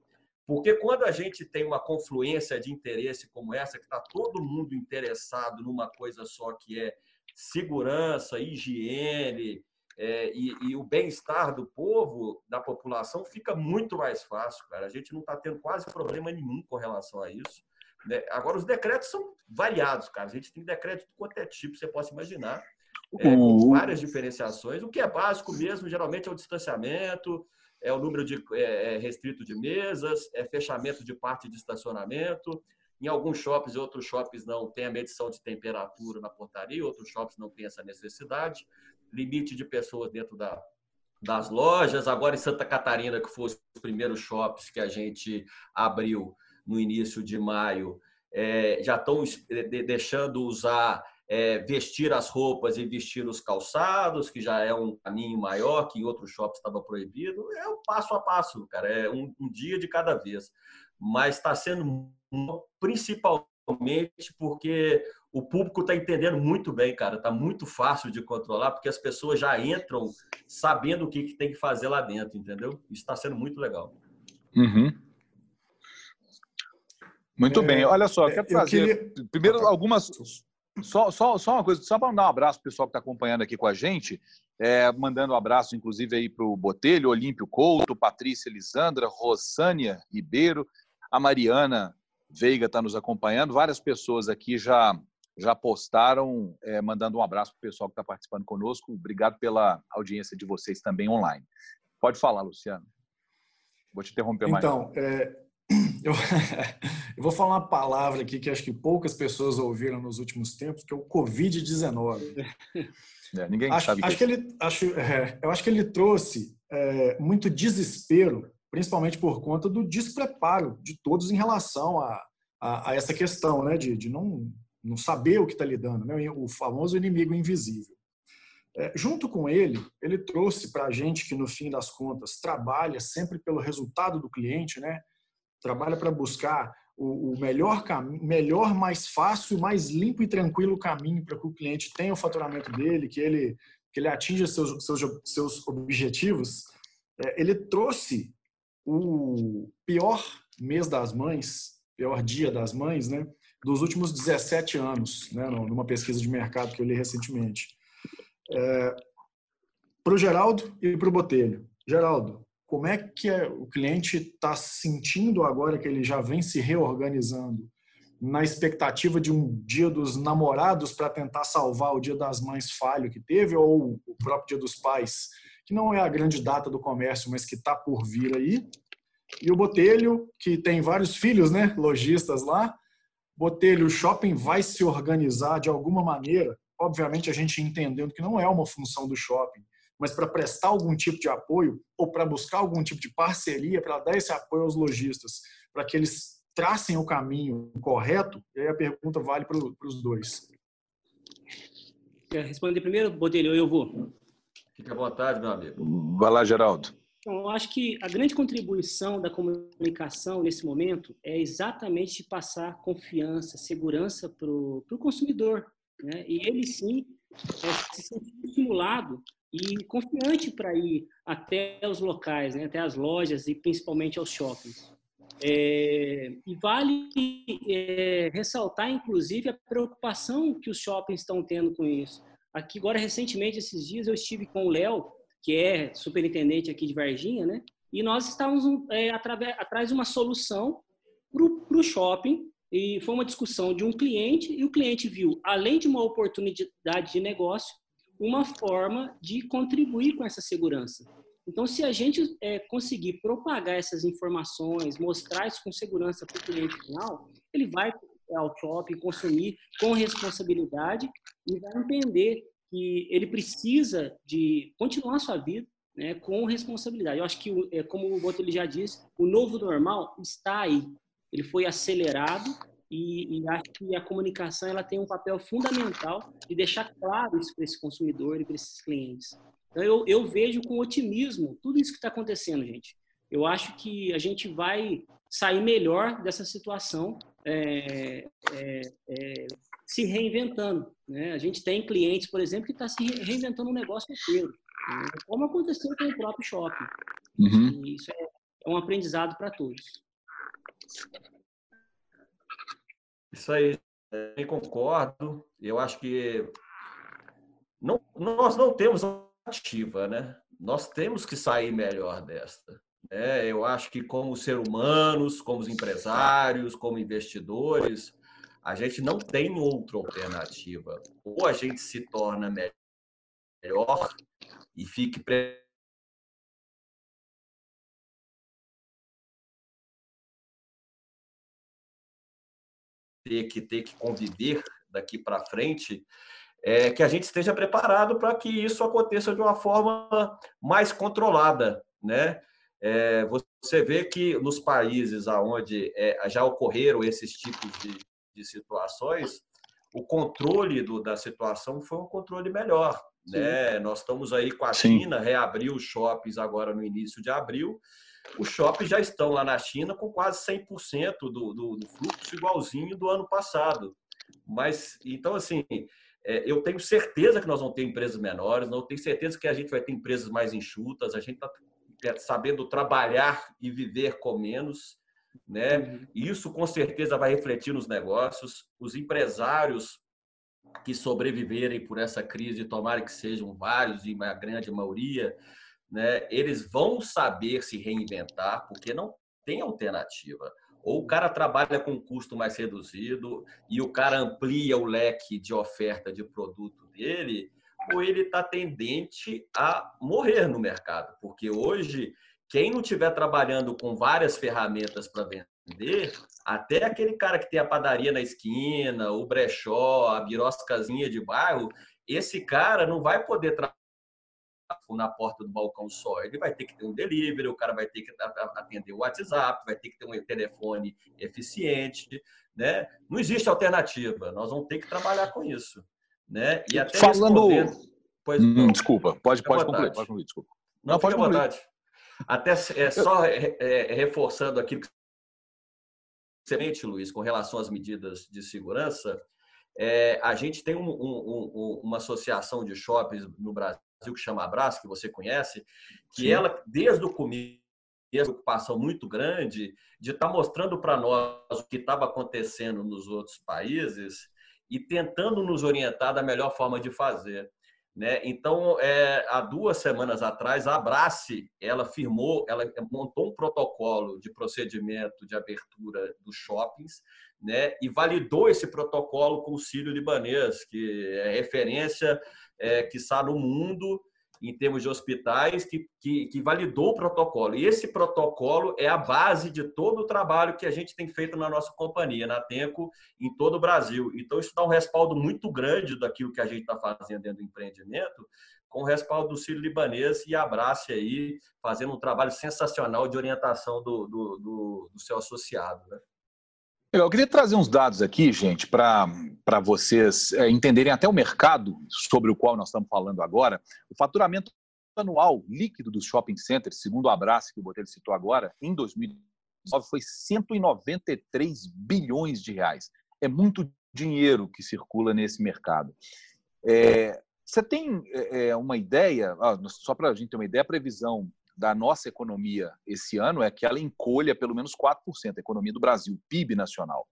Porque quando a gente tem uma confluência de interesse como essa, que está todo mundo interessado numa coisa só que é segurança, higiene é, e, e, o bem-estar do povo, da população, fica muito mais fácil, cara. A gente não está tendo quase problema nenhum com relação a isso. Né? Agora, os decretos são variados, cara. A gente tem decreto de quanto é tipo, você possa imaginar. É, com várias diferenciações. O que é básico mesmo, geralmente, é o distanciamento, é o número de é, é restrito de mesas, é fechamento de parte de estacionamento, em alguns shoppings e outros shoppings não tem a medição de temperatura na portaria, outros shoppings não tem essa necessidade. Limite de pessoas dentro da, das lojas. Agora em Santa Catarina, que foram os primeiros shops que a gente abriu no início de maio, é, já estão deixando usar, é, vestir as roupas e vestir os calçados, que já é um caminho maior, que em outros shops estava proibido. É um passo a passo, cara, é um, um dia de cada vez. Mas está sendo principalmente porque o público está entendendo muito bem, cara. Está muito fácil de controlar, porque as pessoas já entram sabendo o que, que tem que fazer lá dentro, entendeu? Isso está sendo muito legal. Uhum. Muito é, bem. Olha só, quero fazer queria... primeiro algumas. Só, só, só uma coisa, só para mandar um abraço para o pessoal que está acompanhando aqui com a gente, é, mandando um abraço, inclusive, aí para o Botelho, Olímpio Couto, Patrícia Elisandra, Rosânia Ribeiro, a Mariana Veiga está nos acompanhando. Várias pessoas aqui já já postaram, é, mandando um abraço para o pessoal que está participando conosco. Obrigado pela audiência de vocês também online. Pode falar, Luciano. Vou te interromper mais. Então, é, eu, eu, vou falar uma palavra aqui que acho que poucas pessoas ouviram nos últimos tempos, que é o Covid-19. É, ninguém acho, sabe. Acho que, ele, acho, é, eu acho que ele trouxe é, muito desespero principalmente por conta do despreparo de todos em relação a, a, a essa questão, né, de, de não, não saber o que está lidando, né, o famoso inimigo invisível. É, junto com ele, ele trouxe para a gente que, no fim das contas, trabalha sempre pelo resultado do cliente, né, trabalha para buscar o, o melhor melhor, mais fácil, mais limpo e tranquilo caminho para que o cliente tenha o faturamento dele, que ele, que ele atinja seus, seus, seus objetivos. É, ele trouxe o pior mês das mães, pior dia das mães, né, dos últimos 17 anos, né, numa pesquisa de mercado que eu li recentemente. É, para o Geraldo e para o Botelho. Geraldo, como é que é, o cliente está sentindo agora que ele já vem se reorganizando na expectativa de um dia dos namorados para tentar salvar o dia das mães falho que teve ou o próprio dia dos pais que não é a grande data do comércio, mas que está por vir aí. E o Botelho, que tem vários filhos, né, lojistas lá. Botelho, o shopping vai se organizar de alguma maneira, obviamente a gente entendendo que não é uma função do shopping, mas para prestar algum tipo de apoio ou para buscar algum tipo de parceria para dar esse apoio aos lojistas, para que eles tracem o caminho correto, e aí a pergunta vale para os dois. Quer responder primeiro, Botelho, eu vou. Fique à vontade, meu amigo. Vai lá, Geraldo. Então, eu acho que a grande contribuição da comunicação nesse momento é exatamente passar confiança, segurança para o consumidor. Né? E ele sim é, se sentir estimulado e confiante para ir até os locais, né? até as lojas e principalmente aos shoppings. É, e vale é, ressaltar, inclusive, a preocupação que os shoppings estão tendo com isso. Aqui, agora, recentemente, esses dias, eu estive com o Léo, que é superintendente aqui de Varginha, né? E nós estávamos é, atrás de uma solução para o shopping e foi uma discussão de um cliente e o cliente viu, além de uma oportunidade de negócio, uma forma de contribuir com essa segurança. Então, se a gente é, conseguir propagar essas informações, mostrar isso com segurança para o cliente final, ele vai ao shopping consumir com responsabilidade e vai entender que ele precisa de continuar sua vida né, com responsabilidade. Eu acho que, é, como o Boto já disse, o novo normal está aí. Ele foi acelerado e, e, acho que a comunicação ela tem um papel fundamental de deixar claro isso para esse consumidor e para esses clientes. Então, eu, eu vejo com otimismo tudo isso que está acontecendo, gente. Eu acho que a gente vai sair melhor dessa situação é, é, é, se reinventando. Né? A gente tem clientes, por exemplo, que está se reinventando um negócio inteiro, né? como aconteceu com o próprio shopping. Uhum. Isso é, é um aprendizado para todos. Isso aí, eu concordo. Eu acho que não, nós não temos ativa, né? Nós temos que sair melhor desta. Né? Eu acho que como seres humanos, como empresários, como investidores, a gente não tem outra alternativa. Ou a gente se torna melhor e fique ter que ter que conviver daqui para frente, é que a gente esteja preparado para que isso aconteça de uma forma mais controlada, né? É, você vê que nos países onde é, já ocorreram esses tipos de, de situações, o controle do, da situação foi um controle melhor. Né? Nós estamos aí com a Sim. China, reabriu os shoppings agora no início de abril. Os shoppings já estão lá na China com quase 100% do, do, do fluxo igualzinho do ano passado. Mas, então, assim, é, eu tenho certeza que nós vamos ter empresas menores, não tenho certeza que a gente vai ter empresas mais enxutas, a gente está é, sabendo trabalhar e viver com menos. Né? Uhum. Isso com certeza vai refletir nos negócios. Os empresários que sobreviverem por essa crise, tomara que sejam vários e a grande maioria, né? Eles vão saber se reinventar, porque não tem alternativa. Ou o cara trabalha com custo mais reduzido e o cara amplia o leque de oferta de produto dele, ou ele está tendente a morrer no mercado, porque hoje quem não estiver trabalhando com várias ferramentas para vender, até aquele cara que tem a padaria na esquina, o brechó, a biroscazinha de bairro, esse cara não vai poder na porta do balcão só. Ele vai ter que ter um delivery, o cara vai ter que atender o WhatsApp, vai ter que ter um telefone eficiente, né? Não existe alternativa. Nós vamos ter que trabalhar com isso, né? E até falando, pois, hum, desculpa, pode pode concluir, pode concluir, desculpa. Não, não pode à vontade. Até é, só é, é, reforçando aquilo que excelente, Luiz, com relação às medidas de segurança, é, a gente tem um, um, um, uma associação de shoppings no Brasil que chama Abraço, que você conhece, que Sim. ela, desde o começo, uma preocupação muito grande de estar tá mostrando para nós o que estava acontecendo nos outros países e tentando nos orientar da melhor forma de fazer. Né? Então, é, há duas semanas atrás, a Abrace, ela firmou, ela montou um protocolo de procedimento de abertura dos shoppings, né? E validou esse protocolo com o Sírio Libanês, que é referência é, que está no mundo em termos de hospitais, que, que, que, validou o protocolo. E esse protocolo é a base de todo o trabalho que a gente tem feito na nossa companhia, na Tenco, em todo o Brasil. Então, isso dá um respaldo muito grande daquilo que a gente está fazendo dentro do empreendimento, com o respaldo do Círio Libanês e abrace aí, fazendo um trabalho sensacional de orientação do, do, do, do seu associado. Né? Eu queria trazer uns dados aqui, gente, para vocês é, entenderem até o mercado sobre o qual nós estamos falando agora. O faturamento anual líquido dos shopping centers, segundo o abraço que o Botelho citou agora, em 2019 foi 193 bilhões de reais. É muito dinheiro que circula nesse mercado. É, você tem é, é uma ideia, só para a gente ter uma ideia, a previsão da nossa economia esse ano é que ela encolha pelo menos 4%, a economia do Brasil, PIB nacional.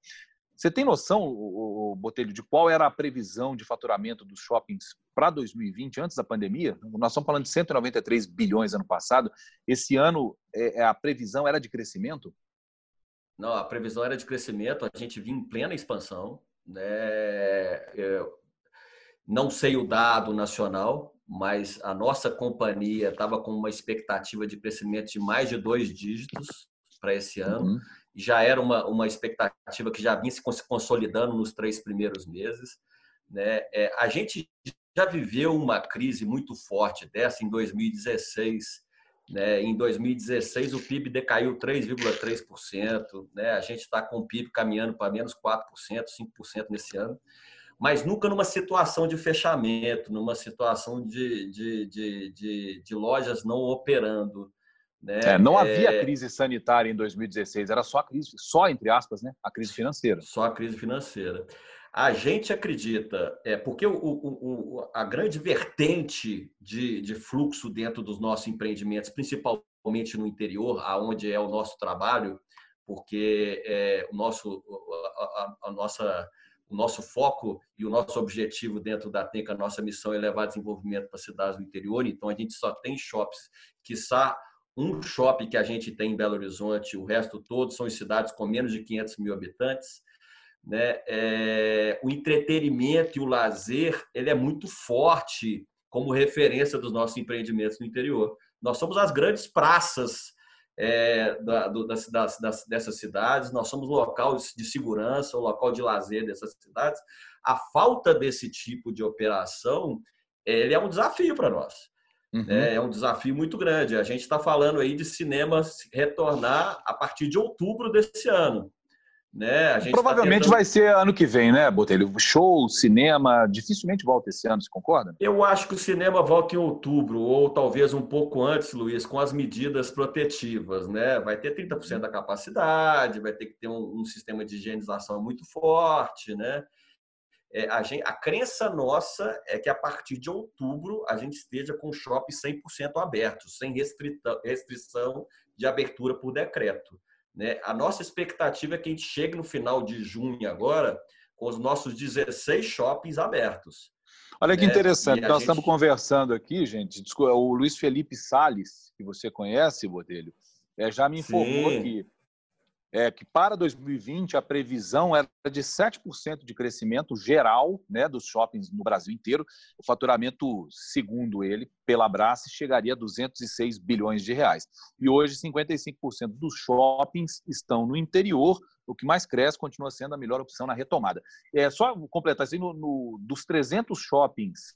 Você tem noção, o Botelho, de qual era a previsão de faturamento dos shoppings para 2020, antes da pandemia? Nós estamos falando de 193 bilhões ano passado. Esse ano, é, é, a previsão era de crescimento? Não, a previsão era de crescimento. A gente vinha em plena expansão. Né? Eu não sei o dado nacional, mas a nossa companhia estava com uma expectativa de crescimento de mais de dois dígitos para esse ano. Uhum já era uma, uma expectativa que já vinha se consolidando nos três primeiros meses. Né? É, a gente já viveu uma crise muito forte dessa em 2016. Né? Em 2016, o PIB decaiu 3,3%. Né? A gente está com o PIB caminhando para menos 4%, 5% nesse ano. Mas nunca numa situação de fechamento, numa situação de, de, de, de, de lojas não operando. Né? É, não havia é... crise sanitária em 2016, era só a crise, só entre aspas, né? a crise financeira. Só a crise financeira. A gente acredita, é, porque o, o, o, a grande vertente de, de fluxo dentro dos nossos empreendimentos, principalmente no interior, aonde é o nosso trabalho, porque é, o nosso, a, a, a nossa o nosso foco e o nosso objetivo dentro da TENCA, a nossa missão é levar desenvolvimento para cidades do interior, então a gente só tem shops que sa um shopping que a gente tem em Belo Horizonte, o resto todos são em cidades com menos de 500 mil habitantes. Né? É, o entretenimento e o lazer ele é muito forte como referência dos nossos empreendimentos no interior. Nós somos as grandes praças é, da, do, das, das, dessas cidades, nós somos local de segurança, o local de lazer dessas cidades. A falta desse tipo de operação ele é um desafio para nós. Uhum. É, é um desafio muito grande. A gente está falando aí de cinema retornar a partir de outubro desse ano. Né? Tá Provavelmente tá tentando... vai ser ano que vem, né, Botelho? Show, cinema, dificilmente volta esse ano, você concorda? Eu acho que o cinema volta em outubro, ou talvez um pouco antes, Luiz, com as medidas protetivas, né? Vai ter 30% da capacidade, vai ter que ter um, um sistema de higienização muito forte, né? é, a, gente, a crença nossa é que a partir de outubro a gente esteja com o shopping 100% aberto, sem restrição de abertura por decreto. Né? A nossa expectativa é que a gente chegue no final de junho agora com os nossos 16 shoppings abertos. Olha que né? interessante, nós gente... estamos conversando aqui, gente, o Luiz Felipe Sales, que você conhece, Botelho, é, já me informou Sim. aqui é que para 2020 a previsão era de 7% de crescimento geral né, dos shoppings no Brasil inteiro. O faturamento, segundo ele, pela Brace, chegaria a 206 bilhões de reais. E hoje 55% dos shoppings estão no interior. O que mais cresce continua sendo a melhor opção na retomada. É só completar assim, no, no dos 300 shoppings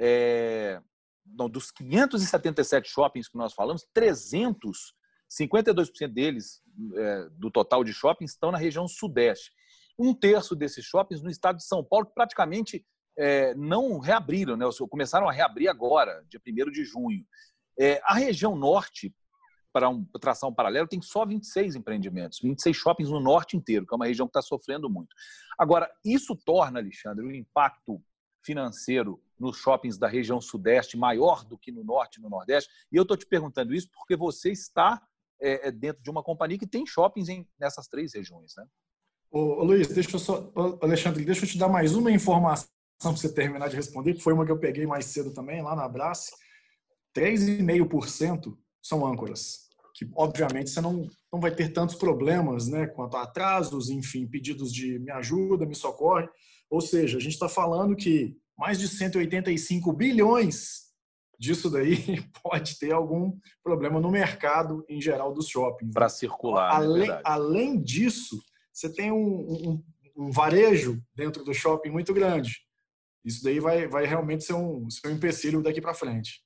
é, não, dos 577 shoppings que nós falamos, 300 52% deles, é, do total de shoppings, estão na região sudeste. Um terço desses shoppings no estado de São Paulo, que praticamente é, não reabriram, né? começaram a reabrir agora, dia 1 de junho. É, a região norte, para um, traçar um paralelo, tem só 26 empreendimentos, 26 shoppings no norte inteiro, que é uma região que está sofrendo muito. Agora, isso torna, Alexandre, o impacto financeiro nos shoppings da região sudeste maior do que no norte e no nordeste. E eu estou te perguntando isso porque você está é, é, dentro de uma companhia que tem shoppings em, nessas três regiões, né? Ô, Luiz, deixa eu só, Alexandre, deixa eu te dar mais uma informação para você terminar de responder, que foi uma que eu peguei mais cedo também, lá na Abrace. 3,5% são âncoras, que obviamente você não, não vai ter tantos problemas né, quanto a atrasos, enfim, pedidos de me ajuda, me socorre. Ou seja, a gente está falando que mais de 185 bilhões disso daí pode ter algum problema no mercado em geral dos shoppings. Para circular. É além, é além disso, você tem um, um, um, varejo dentro do shopping muito grande. Isso daí vai, vai realmente ser um, ser um empecilho daqui para frente.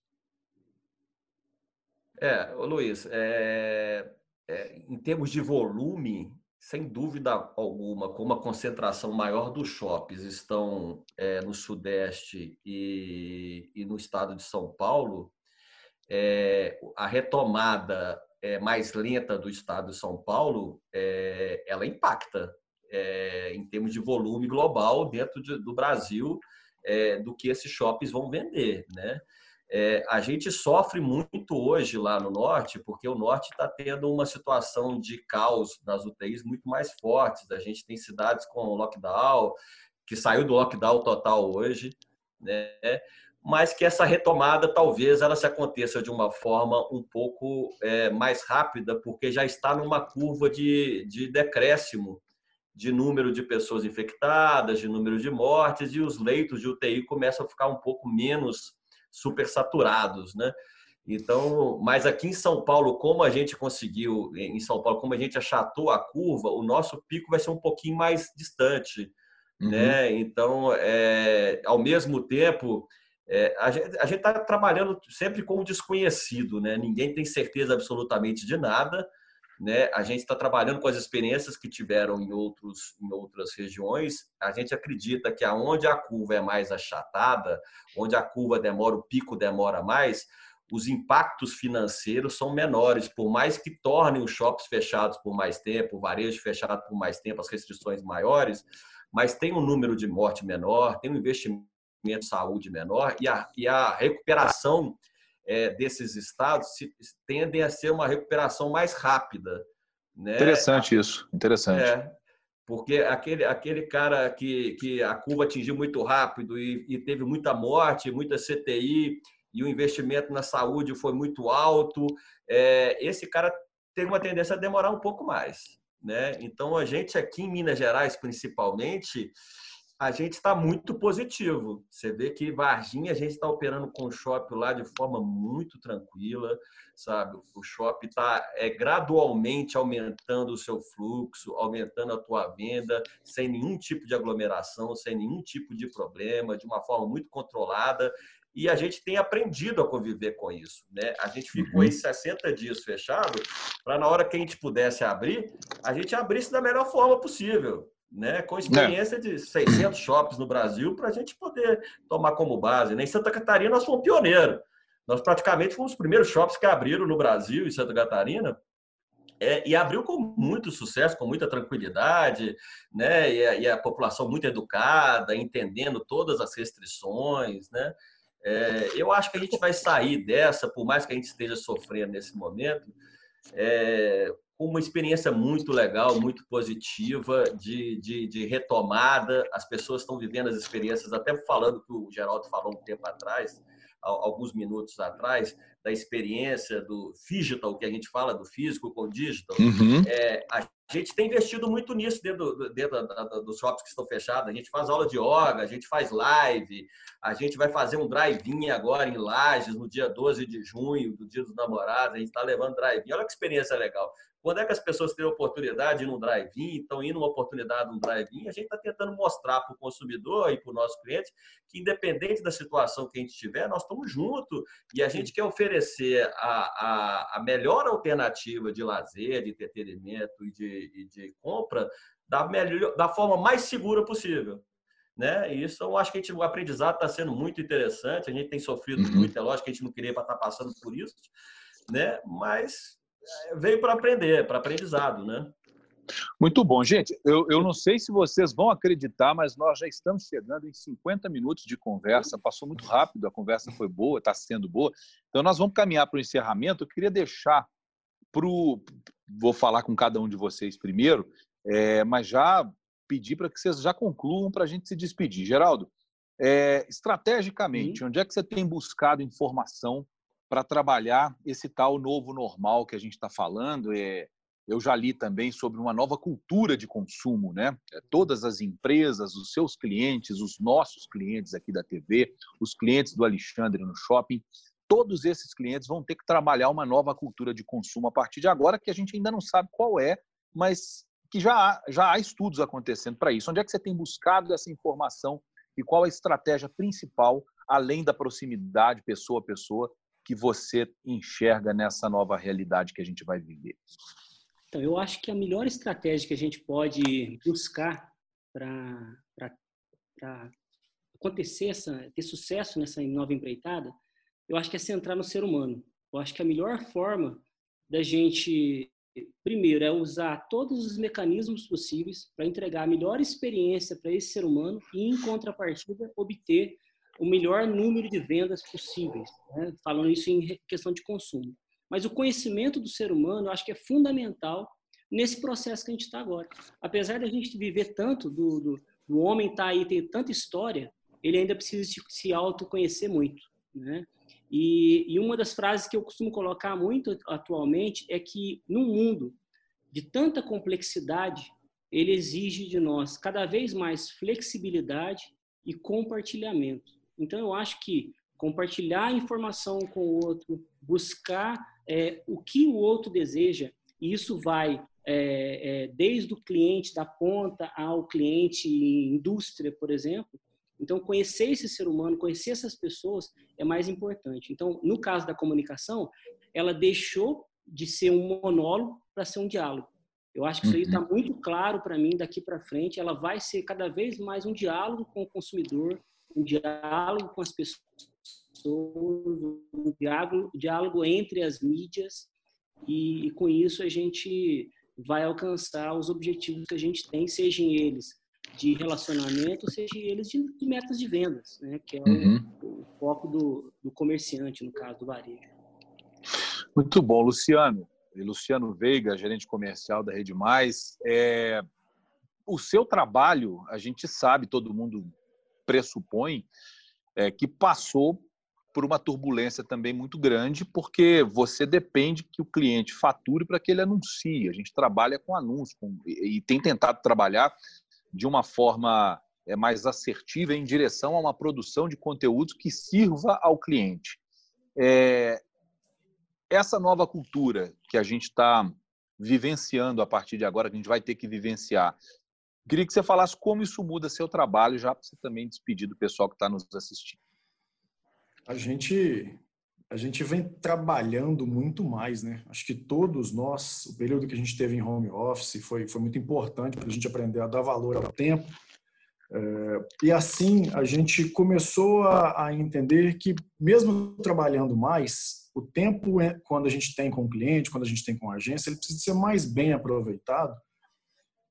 É, Luiz, é, é, em termos de volume, sem dúvida alguma, como a concentração maior dos shoppings estão é, no Sudeste e, e, no estado de São Paulo, é, a retomada é, mais lenta do estado de São Paulo, ela impacta em termos de volume global dentro de, do Brasil do que esses shoppings vão vender, né? É, a gente sofre muito hoje lá no norte, porque o norte está tendo uma situação de caos nas UTIs muito mais fortes. A gente tem cidades com lockdown, que saiu do lockdown total hoje, né? mas que essa retomada talvez ela se aconteça de uma forma um pouco é, mais rápida, porque já está numa curva de, de decréscimo de número de pessoas infectadas, de número de mortes, e os leitos de UTI começam a ficar um pouco menos supersaturados, né? Então, mas aqui em São Paulo, como a gente conseguiu, em São Paulo, como a gente achatou a curva, o nosso pico vai ser um pouquinho mais distante, uhum. né? Então, é, ao mesmo tempo, é, a gente está trabalhando sempre com o desconhecido, né? Ninguém tem certeza absolutamente de nada, né? A gente está trabalhando com as experiências que tiveram em, outros, em outras regiões. A gente acredita que aonde a curva é mais achatada, onde a curva demora, o pico demora mais, os impactos financeiros são menores, por mais que tornem os shoppings fechados por mais tempo, o varejo fechado por mais tempo, as restrições maiores, mas tem um número de morte menor, tem um investimento de saúde menor e a, e a recuperação é, desses estados se, tendem a ser uma recuperação mais rápida. Né? Interessante isso, interessante. É, porque aquele, aquele cara que, que a curva atingiu muito rápido e, e teve muita morte, muita CTI, e o investimento na saúde foi muito alto, é, esse cara tem uma tendência a demorar um pouco mais. Né? Então, a gente aqui em Minas Gerais, principalmente, a gente está muito positivo. Você vê que Varginha a gente está operando com o shopping lá de forma muito tranquila, sabe? O shopping está é, gradualmente aumentando o seu fluxo, aumentando a tua venda, sem nenhum tipo de aglomeração, sem nenhum tipo de problema, de uma forma muito controlada. E a gente tem aprendido a conviver com isso. Né? A gente ficou uhum. aí 60 dias fechado para, na hora que a gente pudesse abrir, a gente abrisse da melhor forma possível né, com experiência é. de 600 shops no Brasil para a gente poder tomar como base. Né? Em Santa Catarina, nós fomos pioneiros. Nós praticamente fomos os primeiros shops que abriram no Brasil, em Santa Catarina, é, e abriu com muito sucesso, com muita tranquilidade, né? E a, e a, população muito educada, entendendo todas as restrições, né? É, eu acho que a gente vai sair dessa, por mais que a gente esteja sofrendo nesse momento, é, com uma experiência muito legal, muito positiva de, de, de, retomada. As pessoas estão vivendo as experiências, até falando que o Geraldo falou um tempo atrás, alguns minutos atrás, da experiência do digital, que a gente fala do físico com digital. Uhum. É, a gente tem investido muito nisso dentro, dentro da, da, dos shops que estão fechados. A gente faz aula de yoga, a gente faz live, a gente vai fazer um drive-in agora em Lages, no dia 12 de junho, do Dia dos Namorados. A gente está levando drive-in. Olha que experiência legal. Quando é que as pessoas têm a oportunidade de ir num drive-in, estão indo uma oportunidade num drive-in, a gente está tentando mostrar para o consumidor e para o nosso cliente que, independente da situação que a gente tiver, nós estamos juntos e a gente quer oferecer a, a, a melhor alternativa de lazer, de entretenimento e de, e de compra da, melhor, da forma mais segura possível. Né? E isso eu acho que a gente, o aprendizado está sendo muito interessante. A gente tem sofrido uhum. muito, é lógico que a gente não queria estar passando por isso, né? mas veio para aprender, para aprendizado, né? Muito bom, gente. Eu, eu não sei se vocês vão acreditar, mas nós já estamos chegando em 50 minutos de conversa. Passou muito rápido, a conversa foi boa, está sendo boa. Então, nós vamos caminhar para o encerramento. Eu queria deixar para o. Vou falar com cada um de vocês primeiro, é, mas já pedir para que vocês já concluam para a gente se despedir. Geraldo, é, estrategicamente, Sim. onde é que você tem buscado informação para trabalhar esse tal novo normal que a gente está falando. É, eu já li também sobre uma nova cultura de consumo, né? É, todas as empresas, os seus clientes, os nossos clientes aqui da TV, os clientes do Alexandre no shopping, todos esses clientes vão ter que trabalhar uma nova cultura de consumo a partir de agora, que a gente ainda não sabe qual é, mas que já há, já há estudos acontecendo para isso. Onde é que você tem buscado essa informação e qual a estratégia principal, além da proximidade pessoa a pessoa, que você enxerga nessa nova realidade que a gente vai viver? Então, eu acho que a melhor estratégia que a gente pode buscar para acontecer, essa, ter sucesso nessa nova empreitada, eu acho que é centrar no ser humano. Eu acho que a melhor forma da gente, primeiro, é usar todos os mecanismos possíveis para entregar a melhor experiência para esse ser humano e, em contrapartida, obter o melhor número de vendas possíveis, né? falando isso em questão de consumo. Mas o conhecimento do ser humano, eu acho que é fundamental nesse processo que a gente está agora. Apesar da gente viver tanto, do, do, do homem estar tá aí, ter tanta história, ele ainda precisa se autoconhecer muito. Né? E, e uma das frases que eu costumo colocar muito atualmente é que, num mundo de tanta complexidade, ele exige de nós cada vez mais flexibilidade e compartilhamento. Então, eu acho que compartilhar informação com o outro, buscar é, o que o outro deseja, e isso vai é, é, desde o cliente da ponta ao cliente indústria, por exemplo. Então, conhecer esse ser humano, conhecer essas pessoas é mais importante. Então, no caso da comunicação, ela deixou de ser um monólogo para ser um diálogo. Eu acho que isso aí está uhum. muito claro para mim daqui para frente. Ela vai ser cada vez mais um diálogo com o consumidor, um diálogo com as pessoas, um diálogo, diálogo entre as mídias, e, e, com isso a gente vai alcançar os objetivos que a gente tem, sejam eles de relacionamento, sejam eles de, de metas de vendas, né? que é o, uhum. o foco do, do comerciante, no caso do varejo. Muito bom, Luciano. Luciano Veiga, gerente comercial da Rede Mais. É, o seu trabalho, a gente sabe, todo mundo pressupõe é, que passou por uma turbulência também muito grande, porque você depende que o cliente fature para que ele anuncie. A gente trabalha com anúncio com, e, tem tentado trabalhar de uma forma é, mais assertiva em direção a uma produção de conteúdos que sirva ao cliente. É, essa nova cultura que a gente está vivenciando a partir de agora, que a gente vai ter que vivenciar, Queria que você falasse como isso muda seu trabalho, já para você também despedir do pessoal que está nos assistindo. A gente, a gente vem trabalhando muito mais, né? Acho que todos nós, o período que a gente teve em home office foi, foi muito importante para a gente aprender a dar valor ao tempo. É, e assim a gente começou a, a entender que, mesmo trabalhando mais, o tempo, é, quando a gente tem com o cliente, quando a gente tem com a agência, ele precisa ser mais bem aproveitado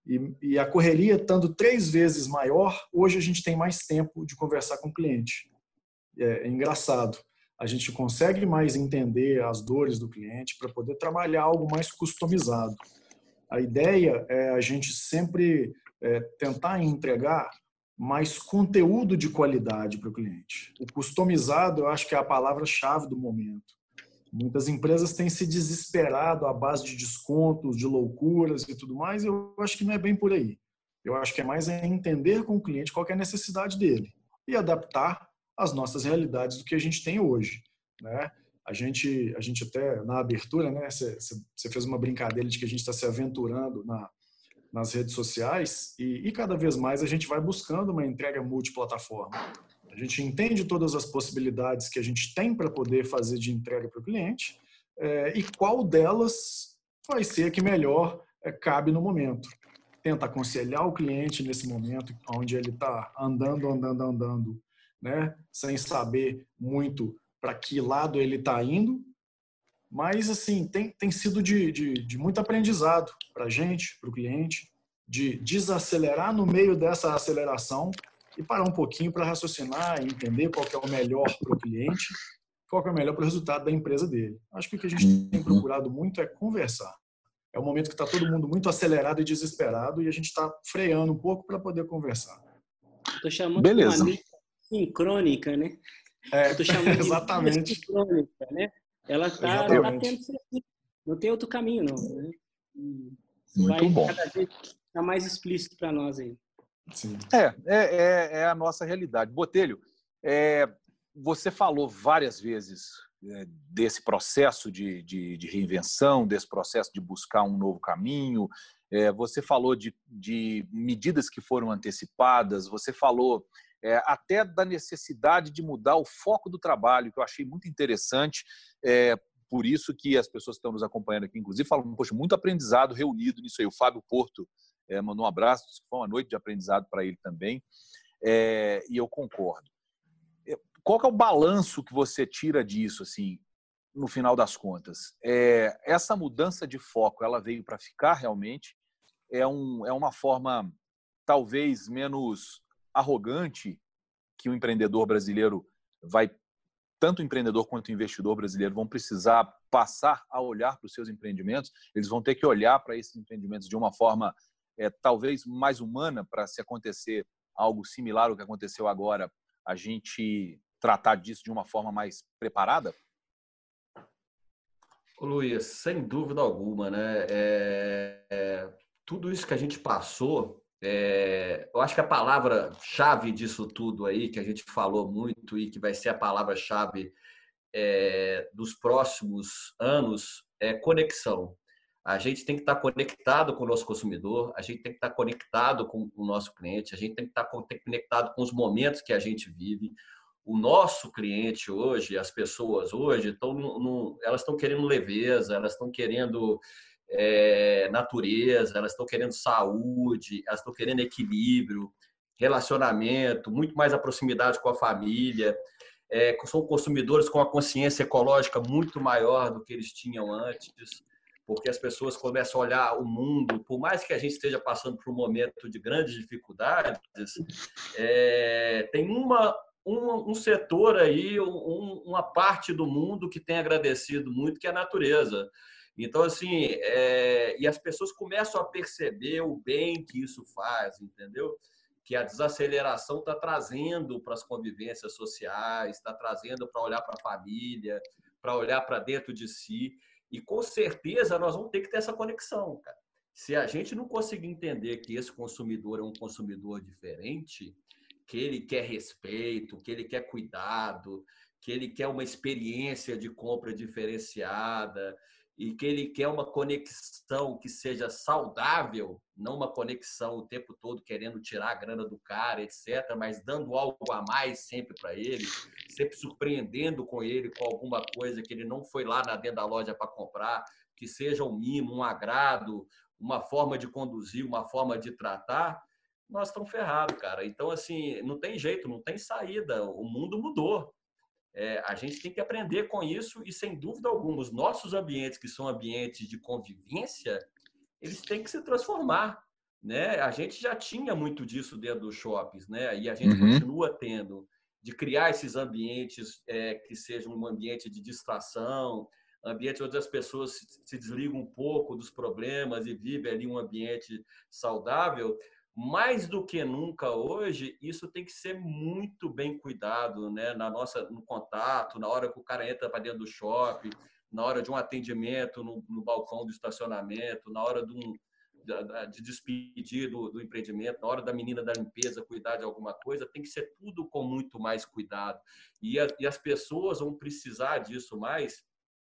e, e, a correria estando três vezes maior, hoje a gente tem mais tempo de conversar com o cliente. É, é engraçado. A gente consegue mais entender as dores do cliente para poder trabalhar algo mais customizado. A ideia é a gente sempre é, tentar entregar mais conteúdo de qualidade para o cliente. O customizado, eu acho que é a palavra-chave do momento. Muitas empresas têm se desesperado à base de descontos, de loucuras e tudo mais. E eu acho que não é bem por aí. Eu acho que é mais entender com o cliente qual é a necessidade dele e adaptar às nossas realidades do que a gente tem hoje, né? A gente, a gente até na abertura, né? Você fez uma brincadeira de que a gente está se aventurando na, nas redes sociais e, e, cada vez mais a gente vai buscando uma entrega multiplataforma. A gente entende todas as possibilidades que a gente tem para poder fazer de entrega para o cliente é, e qual delas vai ser a que melhor é, cabe no momento. Tenta aconselhar o cliente nesse momento onde ele está andando, andando, andando, né? sem saber muito para que lado ele está indo. Mas, assim, tem, tem sido de, de, de muito aprendizado para a gente, para o cliente, de desacelerar no meio dessa aceleração e parar um pouquinho para raciocinar e entender qual é o melhor para o cliente, qual é o melhor para o resultado da empresa dele. Acho que o que a gente tem uhum. procurado muito é conversar. É o momento que está todo mundo muito acelerado e desesperado e a gente está freando um pouco para poder conversar. Estou chamando Beleza. de uma sincrônica, né? É, Eu chamando exatamente. De sincrônica, né? Ela está tá tendo não tem outro caminho não. Né? Muito vai bom. cada vez ficar mais explícito para nós aí. É, é, é, é, a nossa realidade. Botelho, é, você falou várias vezes é, desse processo de, de, de, reinvenção, desse processo de buscar um novo caminho. É, você falou de, de, medidas que foram antecipadas, você falou é, até da necessidade de mudar o foco do trabalho, que eu achei muito interessante. Por isso que as pessoas que estão nos acompanhando aqui, inclusive, falam, poxa, muito aprendizado reunido nisso aí. O Fábio Porto é, mandou um abraço, foi uma noite de aprendizado para ele também, é, e eu concordo. É, qual é o balanço que você tira disso? Assim, no final das contas? É, essa mudança de foco, ela veio para ficar realmente? É, um, é uma forma talvez menos arrogante que o empreendedor brasileiro vai, tanto o empreendedor quanto o investidor brasileiro vão precisar passar a olhar para os seus empreendimentos, eles vão ter que olhar para esses empreendimentos de uma forma é, talvez mais humana para se acontecer algo similar ao que aconteceu agora, a gente tratar disso de uma forma mais preparada? Luiz, sem dúvida alguma, né? É, é, tudo isso que a gente passou, é, eu acho que a palavra-chave disso tudo aí, que a gente falou muito e que vai ser a palavra-chave é, dos próximos anos, é conexão. A gente tem que estar conectado com o nosso consumidor, a gente tem que estar conectado com o nosso cliente, a gente tem que estar conectado com os momentos que a gente vive o nosso cliente hoje, as pessoas hoje, estão no, elas estão querendo leveza, elas estão querendo é, natureza, elas estão querendo saúde, elas estão querendo equilíbrio, relacionamento, muito mais a proximidade com a família. É, são consumidores com a consciência ecológica muito maior do que eles tinham antes, porque as pessoas começam a olhar o mundo, por mais que a gente esteja passando por um momento de grandes dificuldades, é, tem uma um, um setor aí, um, uma parte do mundo que tem agradecido muito, que é a natureza. Então, assim, é, e as pessoas começam a perceber o bem que isso faz, entendeu? Que a desaceleração está trazendo para as convivências sociais, está trazendo para olhar para a família, para olhar para dentro de si. E com certeza nós vamos ter que ter essa conexão, cara. Se a gente não conseguir entender que esse consumidor é um consumidor diferente, que ele quer respeito, que ele quer cuidado, que ele quer uma experiência de compra diferenciada e que ele quer uma conexão que seja saudável, não uma conexão o tempo todo querendo tirar a grana do cara, etc., mas dando algo a mais sempre para ele, sempre surpreendendo com ele com alguma coisa que ele não foi lá na dentro da loja para comprar, que seja um mimo, um agrado, uma forma de conduzir, uma forma de tratar, nós estamos ferrados, cara. Então, assim, não tem jeito, não tem saída. O mundo mudou. É, a gente tem que aprender com isso e, sem dúvida alguma, os nossos ambientes, que são ambientes de convivência, eles têm que se transformar. Né? A gente já tinha muito disso dentro dos shoppings, né? e a gente uhum. continua tendo, de criar esses ambientes é, que sejam um ambiente de distração, ambiente onde as pessoas se desligam um pouco dos problemas e vivem ali um ambiente saudável, mais do que nunca hoje, isso tem que ser muito bem cuidado, né? Na nossa, no contato, na hora que o cara entra para dentro do shopping, na hora de um atendimento no, no balcão do estacionamento, na hora de, um, de despedir do, do, empreendimento, na hora da menina da limpeza cuidar de alguma coisa, tem que ser tudo com muito mais cuidado. E, a, e as pessoas vão precisar disso mais.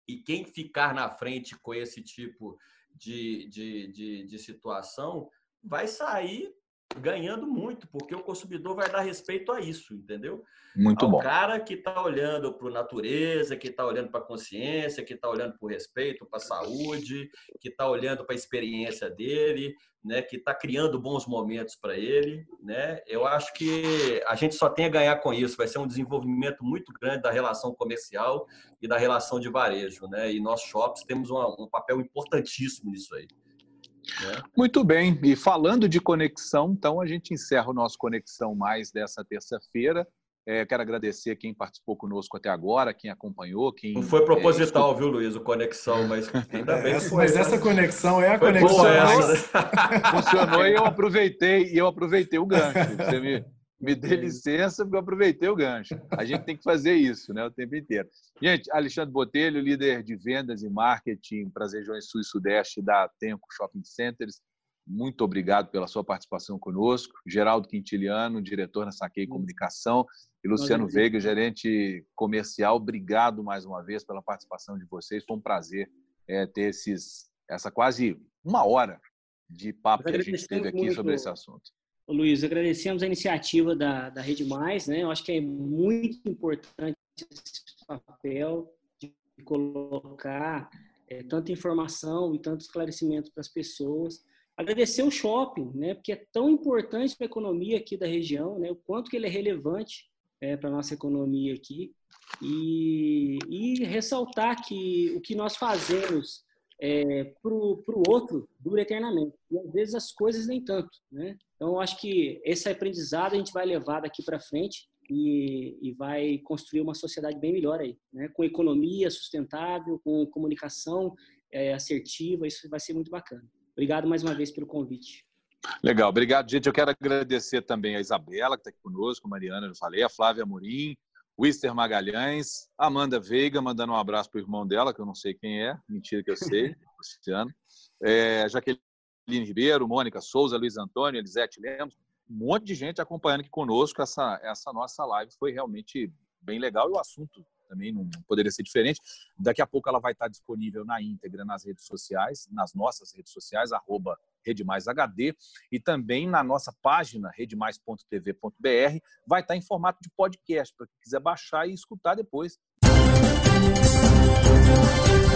E quem ficar na frente com esse tipo de, de, de, de situação vai sair ganhando muito, porque o consumidor vai dar respeito a isso, entendeu? Muito Ao bom. O cara que está olhando para a natureza, que está olhando para a consciência, que está olhando para o respeito, para a saúde, que está olhando para a experiência dele, né? Que está criando bons momentos para ele, né? Eu acho que a gente só tem a ganhar com isso. Vai ser um desenvolvimento muito grande da relação comercial e da relação de varejo, né? E nós shops temos um papel importantíssimo nisso aí. Né? Muito bem. E falando de conexão, então a gente encerra o nosso Conexão Mais dessa terça-feira. É, quero agradecer quem participou conosco até agora, quem acompanhou, quem. Não foi proposital, é, viu, Luiz, o conexão, mas ainda bem. Essa, mas essa conexão é a conexão. Essa, né? Funcionou e eu aproveitei, e eu aproveitei o gancho. Você me, me dê licença, porque eu aproveitei o gancho. A gente tem que fazer isso né, o tempo inteiro. Gente, Alexandre Botelho, líder de vendas e marketing para as regiões Sul e Sudeste da Tenco Shopping Centers. Muito obrigado pela sua participação conosco. Geraldo Quintiliano, diretor na Saquei Comunicação. E Luciano Veiga, gerente comercial. Obrigado mais uma vez pela participação de vocês. Foi um prazer é, ter esses, essa quase uma hora de papo que a gente teve aqui sobre esse assunto. Luiz, agradecemos a iniciativa da, da Rede Mais, né? Eu acho que é muito importante esse papel de colocar é, tanta informação e tanto esclarecimento para as pessoas. Agradecer o shopping, né? Porque é tão importante para a economia aqui da região, né? O quanto que ele é relevante é, para a nossa economia aqui. e, e ressaltar que o que nós fazemos é, para o outro dura eternamente. E às vezes as coisas nem tanto. Né? Então, eu acho que esse aprendizado a gente vai levar daqui para frente e, e, vai construir uma sociedade bem melhor aí, né? com economia sustentável, com comunicação é, assertiva. Isso vai ser muito bacana. Obrigado mais uma vez pelo convite. Legal, obrigado, gente. Eu quero agradecer também a Isabela, que está aqui conosco, a Mariana, eu falei, a Flávia Amorim, Wister Magalhães, Amanda Veiga, mandando um abraço para o irmão dela, que eu não sei quem é, mentira que eu sei, Cristiano. É, Jaqueline Ribeiro, Mônica Souza, Luiz Antônio, Elisete Lemos, um monte de gente acompanhando aqui conosco. Essa, essa nossa live foi realmente bem legal e o assunto também não poderia ser diferente. Daqui a pouco ela vai estar disponível na íntegra nas redes sociais, nas nossas redes sociais, arroba e também na nossa página redemais.tv.br vai estar em formato de podcast, para quem quiser baixar e escutar depois. Música